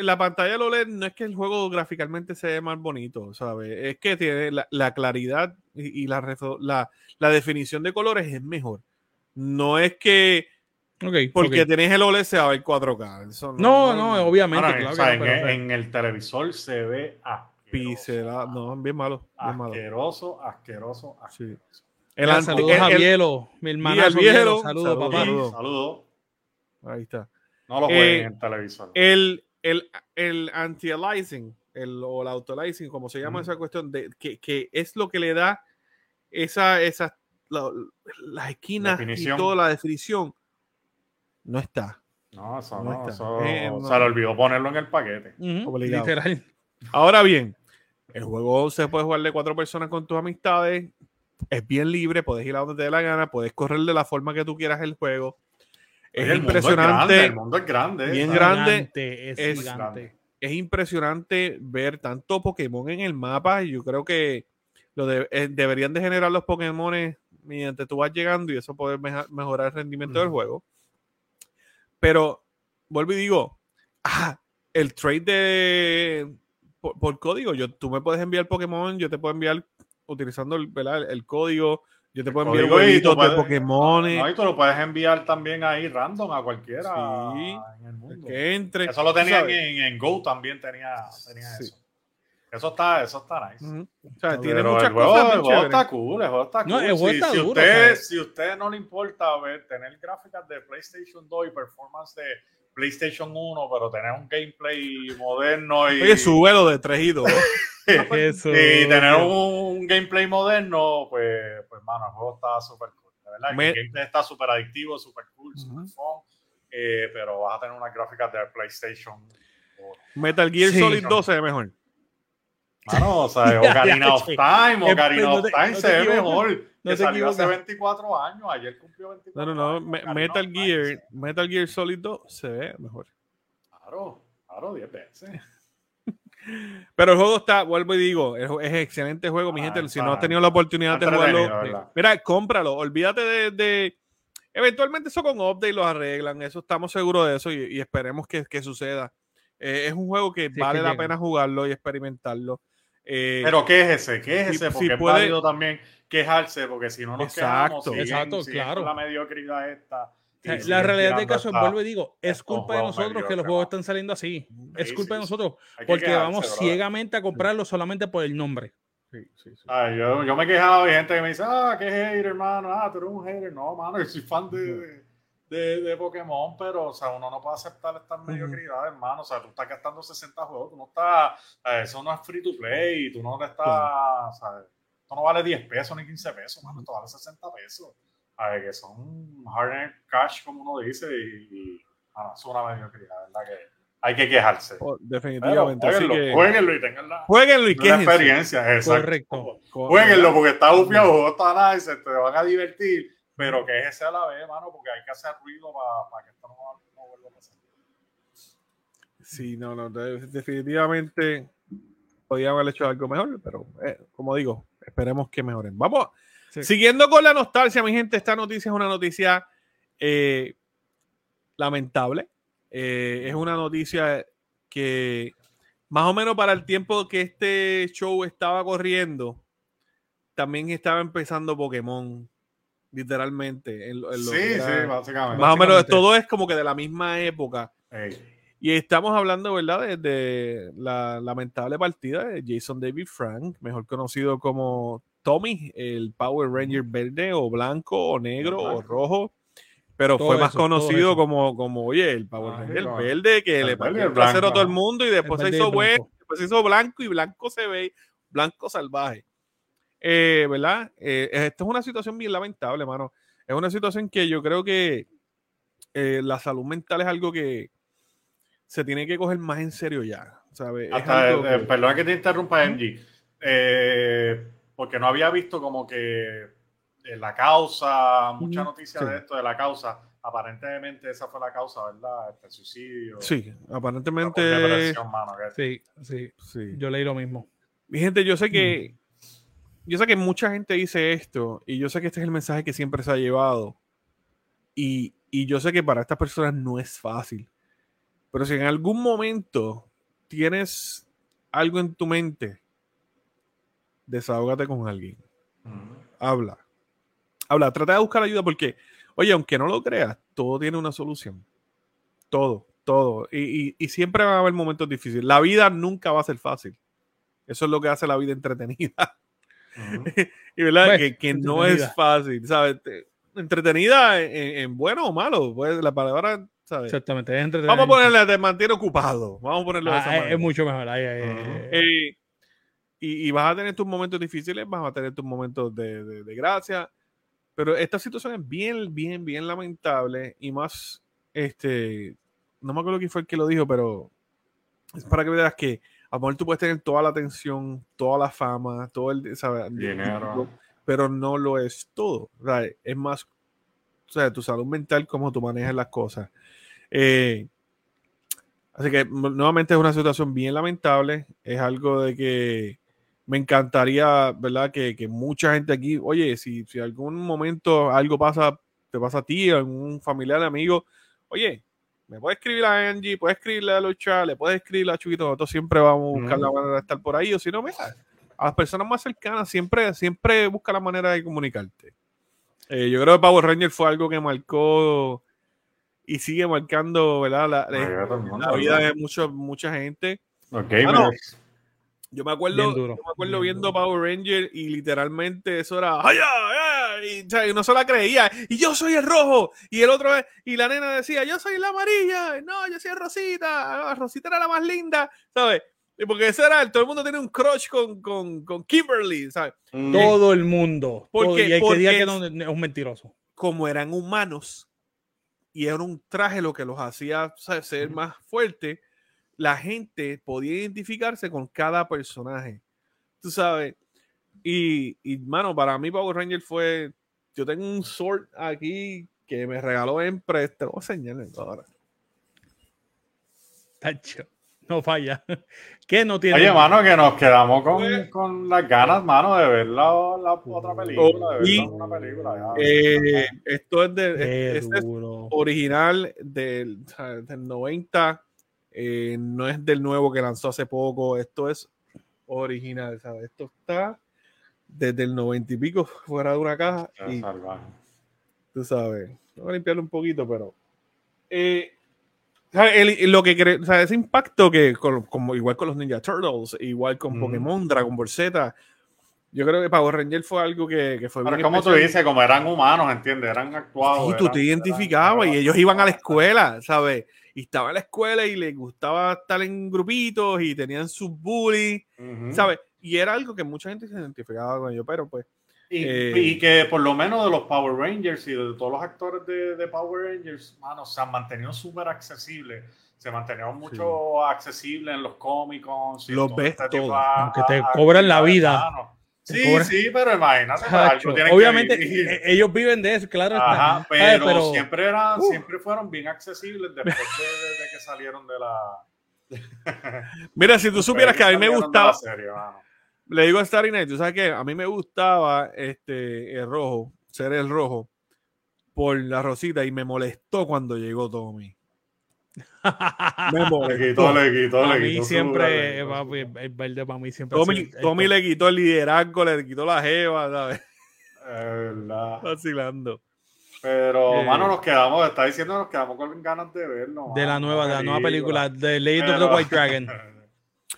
la pantalla del OLED no es que el juego gráficamente se ve más bonito, ¿sabes? Es que tiene la, claridad y, la, la, la, definición de colores es mejor. No es que porque tenés el OLED se va a ver 4K. no, no, obviamente. en, el televisor se ve a Pisela, no, bien malo. Bien asqueroso, malo. asqueroso, asqueroso. El saludos a Bielo, mi hermano. Saludos, saludo, papá. Saludos. Ahí está. No lo jueguen eh, en televisor. El, el, el anti-aliasing, el, o el auto-aliasing, como se llama esa cuestión, de, que, que, es lo que le da esa, esa las esquinas y toda la definición, no está. No, eso no, Eso, eh, se le olvidó ponerlo en el paquete. Literal. Ahora bien, el juego se puede jugar de cuatro personas con tus amistades. Es bien libre, puedes ir a donde te dé la gana, puedes correr de la forma que tú quieras el juego. Es impresionante. el mundo es grande. Bien grande. es, es, impresionante ver tanto Pokémon en el mapa. Yo creo que lo eh, deberían de generar los Pokémon mediante tú vas llegando y eso puede mejorar el rendimiento del juego. Pero, vuelvo y digo, ah, el trade de, por, código. Yo, tú me puedes enviar Pokémon, yo te puedo enviar utilizando el, el código. Yo te puedo enviar huevitos de Pokémon. No, y tú lo puedes enviar también ahí random a cualquiera en el mundo. Que entre. Eso lo tenían en, en, Go también tenía, tenía eso. Eso está, eso está nice. O sea, tiene muchas el cosas. El juego está cool, el juego está cool. No, si, está si, duro, usted, si usted no le importa ver, tener gráficas de PlayStation 2 y performance de PlayStation 1, pero tener un gameplay moderno y. Oye, súbelo de 3 y 2. y tener un, gameplay moderno, pues, pues, mano, el juego está súper cool. De verdad. El gameplay está súper adictivo, súper cool, súper fun. Eh, pero vas a tener unas gráficas de PlayStation. Metal Gear Solid 2 se ve mejor. Mano, o sea, Ocarina of Time, Ocarina of Time se ve mejor. que salió hace 24 años, ayer cumplió 24 No, no, no, Metal Gear, Metal Gear Solid 2 se ve mejor. Claro, claro, 10 veces. Pero el juego está, vuelvo y digo, es, excelente juego, mi ah, gente. Si no has tenido la oportunidad de jugarlo, mira, cómpralo. Olvídate de, Eventualmente eso con update lo arreglan, eso estamos seguros de eso y, esperemos que, suceda. Eh, es un juego que vale la pena jugarlo y experimentarlo. Eh, Pero ¿qué es ese? ¿Qué es ese? Porque es válido también quejarse, porque si no nos exacto, quejamos, exacto, claro. la mediocridad esta la realidad del caso, vuelvo y digo, es culpa de nosotros que los juegos están saliendo así. Es culpa de nosotros. Porque vamos ciegamente a comprarlo solamente por el nombre. yo, yo, me he quejado de gente que me dice, ah, qué hater, hermano. Ah, tú eres un hater. No, mano, yo soy fan de, de, de, Pokémon, pero, o sea, uno no puede aceptar estas mediocridades, hermano. O sea, tú estás gastando 60 juegos, tú no estás, eso no es free to play, tú no le estás, ¿sabes? Esto no vale 10 pesos ni 15 pesos, mano, esto vale 60 pesos que son hard cash, como uno dice, y, ah, es una mediocridad, ¿verdad? Que hay que quejarse. Oh, definitivamente. jueguenlo, que... jueguenlo, y tengan la, jueguenlo y la experiencia. Exacto. Correcto. Jueguenlo porque está bufiado, está nice, te van a divertir, pero que ese a la vez, mano, porque hay que hacer ruido para, que esto no, no, vuelva a pasar. Sí, no, no, definitivamente podían haber hecho algo mejor, pero eh, como digo, esperemos que mejoren. Vamos, Siguiendo con la nostalgia, mi gente, esta noticia es una noticia eh, lamentable. Eh, es una noticia que más o menos para el tiempo que este show estaba corriendo, también estaba empezando Pokémon, literalmente. sí, sí, básicamente. Más o menos todo es como que de la misma época. Y estamos hablando, ¿verdad?, de, la lamentable partida de Jason David Frank, mejor conocido como Tommy, el Power Ranger verde o blanco o negro o rojo, pero fue más conocido como, como, oye, el Power ah, Ranger verde que le partió el trasero a todo el mundo y después se hizo bueno, después se hizo blanco y blanco se ve, blanco salvaje. Eh, ¿Verdad? Eh, esto es una situación bien lamentable, mano. Es una situación que yo creo que eh, la salud mental es algo que se tiene que coger más en serio ya. ¿sabes? Perdón que te interrumpa, MG. Eh, porque no había visto como que eh, la causa, mucha noticia de esto, de la causa. Aparentemente esa fue la causa, ¿verdad? Este suicidio. Sí, aparentemente. sí, sí, sí. Yo leí lo mismo. Mi gente, yo sé que. Yo sé que mucha gente dice esto y yo sé que este es el mensaje que siempre se ha llevado. Y, y yo sé que para estas personas no es fácil. Pero si en algún momento tienes algo en tu mente desahógate con alguien. Habla. Habla. Trata de buscar ayuda porque, oye, aunque no lo creas, todo tiene una solución. Todo, todo. Y, siempre va a haber momentos difíciles. La vida nunca va a ser fácil. Eso es lo que hace la vida entretenida. y verdad pues, que, no es fácil, ¿sabes? Entretenida en, bueno o malo. Pues la palabra ¿sabes? Exactamente, Vamos a ponerle, te mantiene ocupado. Vamos a ponerlo de ah, es, mucho mejor. Y, vas a tener tus momentos difíciles, vas a tener tus momentos de, gracia. Pero esta situación es bien, bien, bien lamentable. Y más, este, no me acuerdo quién fue el que lo dijo, pero es para que veas que a lo mejor tú puedes tener toda la atención, toda la fama, todo el dinero, pero no lo es todo. Es más, o sea, tu salud mental, cómo tú manejas las cosas. Eh, así que nuevamente es una situación bien lamentable. Es algo de que me encantaría, ¿verdad? Que, que, mucha gente aquí, oye, si, si algún momento algo pasa, te pasa a ti, a algún familiar, amigo, oye, me puedes escribir a Angie, puedes escribirle a Lucha, le puedes escribir a Chuquito, nosotros siempre vamos a buscar la manera de estar por ahí, o si no, mira, a las personas más cercanas siempre, siempre busca la manera de comunicarte. Eh, yo creo que Power Ranger fue algo que marcó y sigue marcando, ¿verdad? La, vida de mucho, mucha gente. Okay, yo me acuerdo, yo me acuerdo viendo Power Ranger y literalmente eso era ¡Ay, ay! Y, uno se la creía. Y yo soy el rojo. Y el otro y la nena decía, yo soy la amarilla. No, yo soy Rosita. Rosita era la más linda, ¿sabes? Porque ese era, todo el mundo tiene un crush con, con, con Kimberly, ¿sabes? Mm. Todo el mundo. Porque, y el que diga que no, es un mentiroso. como eran humanos y era un traje lo que los hacía ser más fuertes, la gente podía identificarse con cada personaje. Tú sabes. Y, y, mano, para mí Power Ranger fue. Yo tengo un sword aquí que me regaló en Te lo voy a enseñar ahora. Tacho no falla. ¿Qué no tiene? Oye, mano, que nos quedamos con, pues, con las ganas, mano, de ver la, la otra película. De ver una película eh, esto es, de, este es original del, del 90. Eh, no es del nuevo que lanzó hace poco. Esto es original, ¿sabes? Esto está desde el 90 y pico fuera de una caja. Y, tú sabes, voy a limpiarlo un poquito, pero. Eh, lo que o sea, ese impacto que como igual con los Ninja Turtles, igual con Pokémon, Dragon Ball Z, yo creo que Power Ranger fue algo que, que fue Pero como tú dices, como eran humanos, ¿entiendes? Eran actuados. Y tú te identificabas y ellos iban a la escuela, ¿sabes? Y estaban en la escuela y les gustaba estar en grupitos y tenían sus bullies, ¿sabes? Y era algo que mucha gente se identificaba con ellos, pero pues eh, y, que por lo menos de los Power Rangers y de todos los actores de, Power Rangers, mano, se han mantenido súper accesibles. Se mantenieron mucho accesibles en los Comic Cons. Los ves este aunque te cobran la vida. Sí, sí, pero imagínate. Obviamente e, ellos viven de eso, claro. Ajá, pero, Siempre, eran, uh. siempre fueron bien accesibles después de, que salieron de la... Mira, si tú supieras que a mí me gustaba... Serie, le digo a Starry Night, tú sabes que a mí me gustaba este el rojo, ser el rojo, por la rosita y me molestó cuando llegó Tommy. me molestó. Le quitó, le quitó, a mí siempre, el verde para mí siempre. Tommy, Tommy le quitó el liderazgo, le quitó la jeva, ¿sabes? verdad. Vacilando. Pero, eh, mano, nos quedamos, está diciendo, nos quedamos con ganas de verlo. De la nueva, de la nueva película, de Lady of the White Dragon.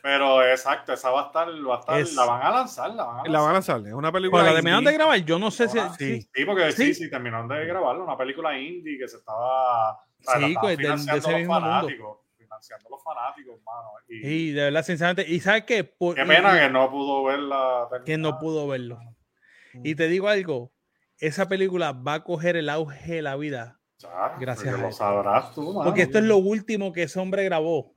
Pero exacto, esa va a estar, va a estar la van a lanzar, la van a lanzar. La van a lanzar, es una película. la terminaron de grabar, yo no sé si. sí. sí, porque sí, sí, terminaron de grabarlo, una película indie que se estaba. Sí, pues, de, ese mismo mundo. Financiando los fanáticos, mano. Y, de verdad, sinceramente, y sabes qué? qué pena que no pudo verla. Que no pudo verlo. Y te digo algo, esa película va a coger el auge de la vida. Gracias. Lo sabrás tú, Porque esto es lo último que ese hombre grabó.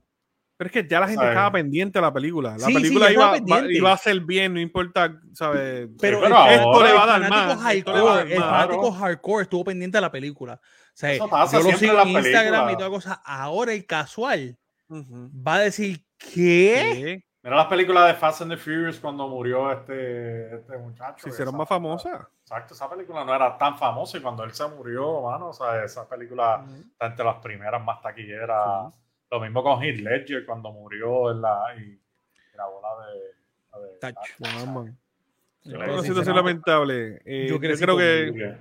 Pero es que ya la gente estaba pendiente de la película. La película iba, iba, a ser bien, no importa, ¿sabes? Pero, esto le va a dar más. Hardcore, el fanático hardcore estuvo pendiente de la película. O sea, yo lo sigo en Instagram y toda cosa. Ahora el casual va a decir, ¿qué? Mira las películas de Fast and the Furious cuando murió este, este muchacho. Se hicieron más famosas. Exacto, esa película no era tan famosa y cuando él se murió, mano, o sea, esa película está entre las primeras más taquilleras. Lo mismo con Heath Ledger cuando murió en la, y grabó la de. La de una situación lamentable. Eh, yo, creo que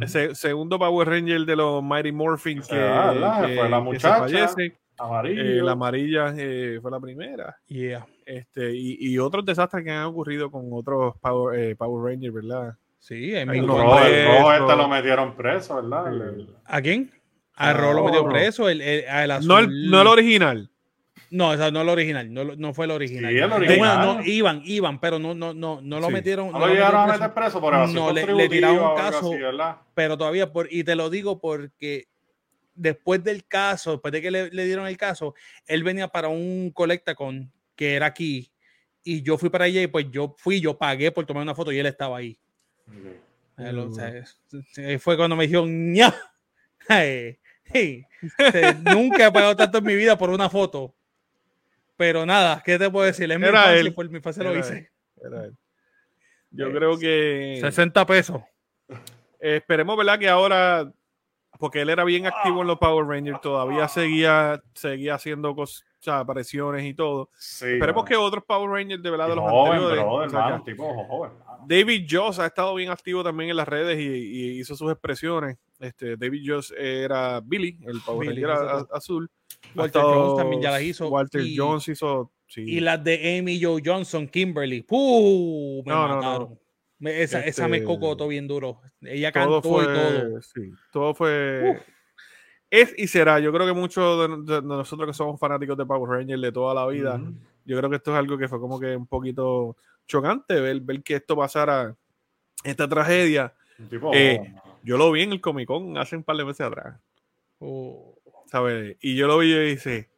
ese segundo Power Ranger de los Mighty Morphin que, fue la muchacha, fallece. Eh, la amarilla eh, fue la primera. Yeah. Este, y, y, otros desastres que han ocurrido con otros Power, eh, Power Rangers, ¿verdad? Sí, en el rojo, este lo metieron preso, ¿verdad? ¿A quién? A Ro lo metió preso. El, el, No, el, no el original. No, o sea, no el original, no, no fue el original. Sí, el original. no, iban, iban, pero no, no, no, no lo metieron. No, lo llegaron a meter preso por No, le, le tiraron un caso, pero todavía, por, y te lo digo porque después del caso, después de que le, le, dieron el caso, él venía para un colecta con que era aquí, y yo fui para allá y pues yo fui, yo pagué por tomar una foto y él estaba ahí. o sea, fue cuando me dijeron, ¡ña! nunca he pagado tanto en mi vida por una foto. Pero nada, ¿qué te puedo decir? Es mi él. por mi fase lo hice. Yo creo que 60 pesos. esperemos, ¿verdad? Que ahora, porque él era bien activo en los Power Rangers, todavía seguía, seguía haciendo cosas, apariciones y todo. esperemos que otros Power Rangers de verdad de los anteriores. David Joss ha estado bien activo también en las redes y hizo sus expresiones este, David Jones era Billy, el Power Ranger azul. Walter Jones también ya las hizo. Walter Jones hizo. Y las de Amy Joe Johnson, Kimberly. ¡Puh! Me no, mataron. esa, esa, me este, cocotó bien duro. Ella cantó y todo. Sí, todo fue. Es y será. Yo creo que muchos de, nosotros que somos fanáticos de Power Rangers de toda la vida, yo creo que esto es algo que fue como que un poquito chocante ver, ver que esto pasara, esta tragedia. Tipo, eh, Yo lo vi en el Comic Con hace un par de meses atrás. Oh. ¿Sabes? Y yo lo vi y dice,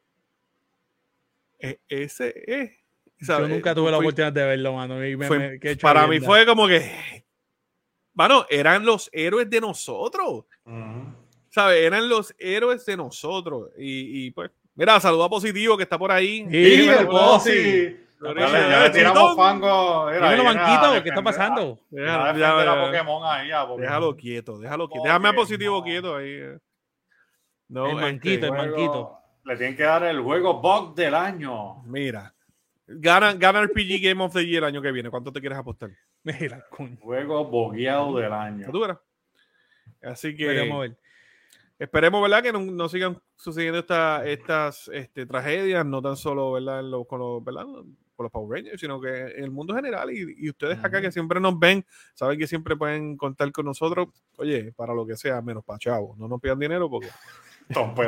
"E- ese es. Yo nunca tuve la oportunidad de verlo, mano. y me- fue- me- qué para mí fue como que, mano, eran los héroes de nosotros. Ujú. ¿Sabes? Eran los héroes de nosotros. Y, y, pues, mira, saluda positivo que está por ahí. Sí, Y dímelo, el. Bossi. Pero Ya le- ya, ya tiramos fango. Mira, Dímelo, a Manquito, ¿qué está pasando? a- Déjalo, a ya, a ya. Pokémon ahí. a Pokémon. Déjalo quieto, déjalo quieto. Déjame a positivo no. quieto ahí. eh. No, El este, manquito, el manquito. Le tienen que dar el juego bug del año. Mira, gana, gana el PG Game of the Year el año que viene. ¿Cuánto te quieres apostar? Mira, coño. Juego bogueado del año. ¿Tú verás? Así que a ver. Esperemos, ¿verdad? Que no, no sigan sucediendo esta- estas este, tragedias, no tan solo, ¿verdad? Los- con, los, ¿verdad? con los Power Rangers, sino que en el mundo general. Y, y ustedes acá que siempre nos ven, saben que siempre pueden contar con nosotros. Oye, para lo que sea, menos para chavos. No nos pidan dinero porque Tom. No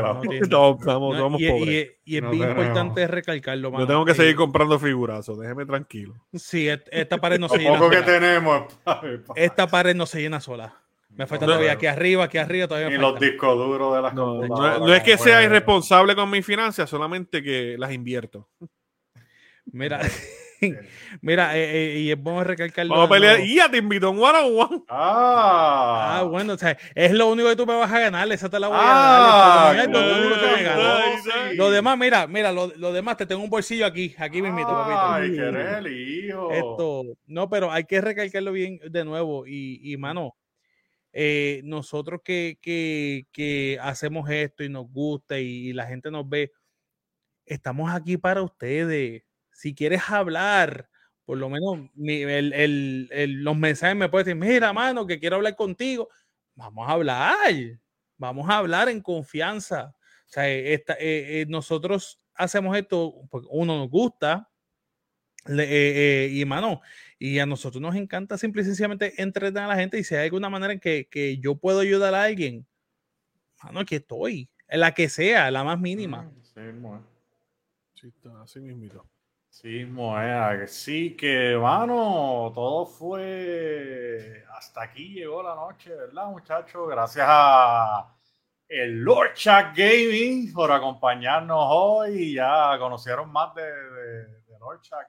no, vamos, No, somos y, pobres. y- y es No bien tenemos. importante recalcarlo, mano. Yo tengo que Eh, seguir comprando figurazos, déjeme tranquilo. Sí, et- esta pared no se llena poco que sola. tenemos. Esta pared no se llena sola. Me falta No, todavía aquí arriba, aquí arriba, todavía me los discos duros de las No, no, computadoras. no es que sea irresponsable con mis finanzas, solamente que las invierto. Mira, mira, eh, eh, y es bueno recalcarlo. Vamos a pelear. Y ya te invito a un one on one. Ah, Ah, bueno, o sea, es lo único que tú me vas a ganar, esa te la voy a Ah, dar. Es lo sí. Demás, mira, mira, lo, lo demás te tengo un bolsillo aquí, aquí mismito, papito. Ay, qué eres el hijo. Esto, no, pero hay que recalcarlo bien de nuevo. Y, y mano, eh, nosotros que, que, que hacemos esto y nos gusta y, y la gente nos ve, estamos aquí para ustedes. Si quieres hablar, por lo menos mi- el- el- el- los mensajes me pueden decir, mira, mano, que quiero hablar contigo. Vamos a hablar, vamos a hablar en confianza. O sea, eh, esta- eh, eh, nosotros hacemos esto porque uno nos gusta, le- eh, eh, y mano, y a nosotros nos encanta simple y sencillamente entretener a la gente y si hay alguna manera en que, que yo puedo ayudar a alguien, mano, aquí estoy, en la que sea, la más mínima. Mm, Sí, mismo. Sí, está así mismito. Sí, mismo es. Sí, que, mano, todo fue. Hasta aquí llegó la noche, ¿verdad, muchachos? Gracias a el Lord Chat Gaming por acompañarnos hoy. Ya conocieron más de, de, de Lord Chat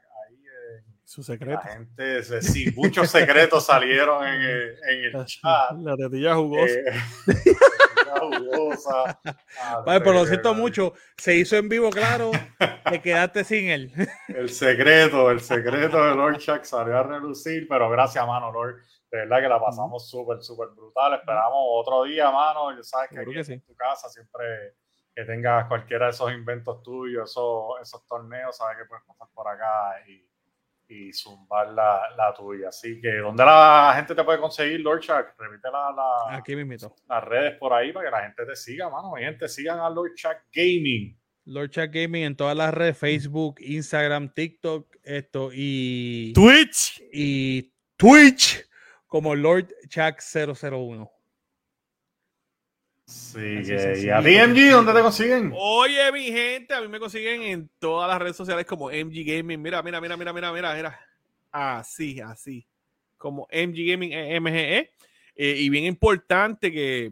Su la secreto. gente, se- sí, muchos secretos salieron en el, en el chat. La tetilla jugosa. Eh, la jugosa. Vale, pero lo siento mucho, se hizo en vivo, claro, te quedaste sin él. El secreto, el secreto de Lord Chuck salió a relucir, pero gracias, mano, Lord. De verdad que la pasamos súper, súper brutal. Esperamos otro día, mano. Ya sabes que aquí que sí. en tu casa siempre que tengas cualquiera de esos inventos tuyos, esos, esos torneos, sabes que puedes pasar por acá y, y zumbar la, la tuya. Así que, ¿dónde la gente te puede conseguir, Lord Chuck? Repite la, la- Aquí las redes por ahí para que la gente te siga, mano. Mi gente, sigan a Lord Chuck Gaming. Lord Chat Gaming en todas las redes, Facebook, Instagram, TikTok, esto y, Twitch. y Twitch como Lord Chuck 001. Que, y a DMG, ¿dónde te consiguen? Oye, mi gente, a mí me consiguen en todas las redes sociales como MG Gaming. Mira, mira, mira, mira, mira, mira, mira. Así, así. Como MG Gaming, MGE. Eh, y bien importante que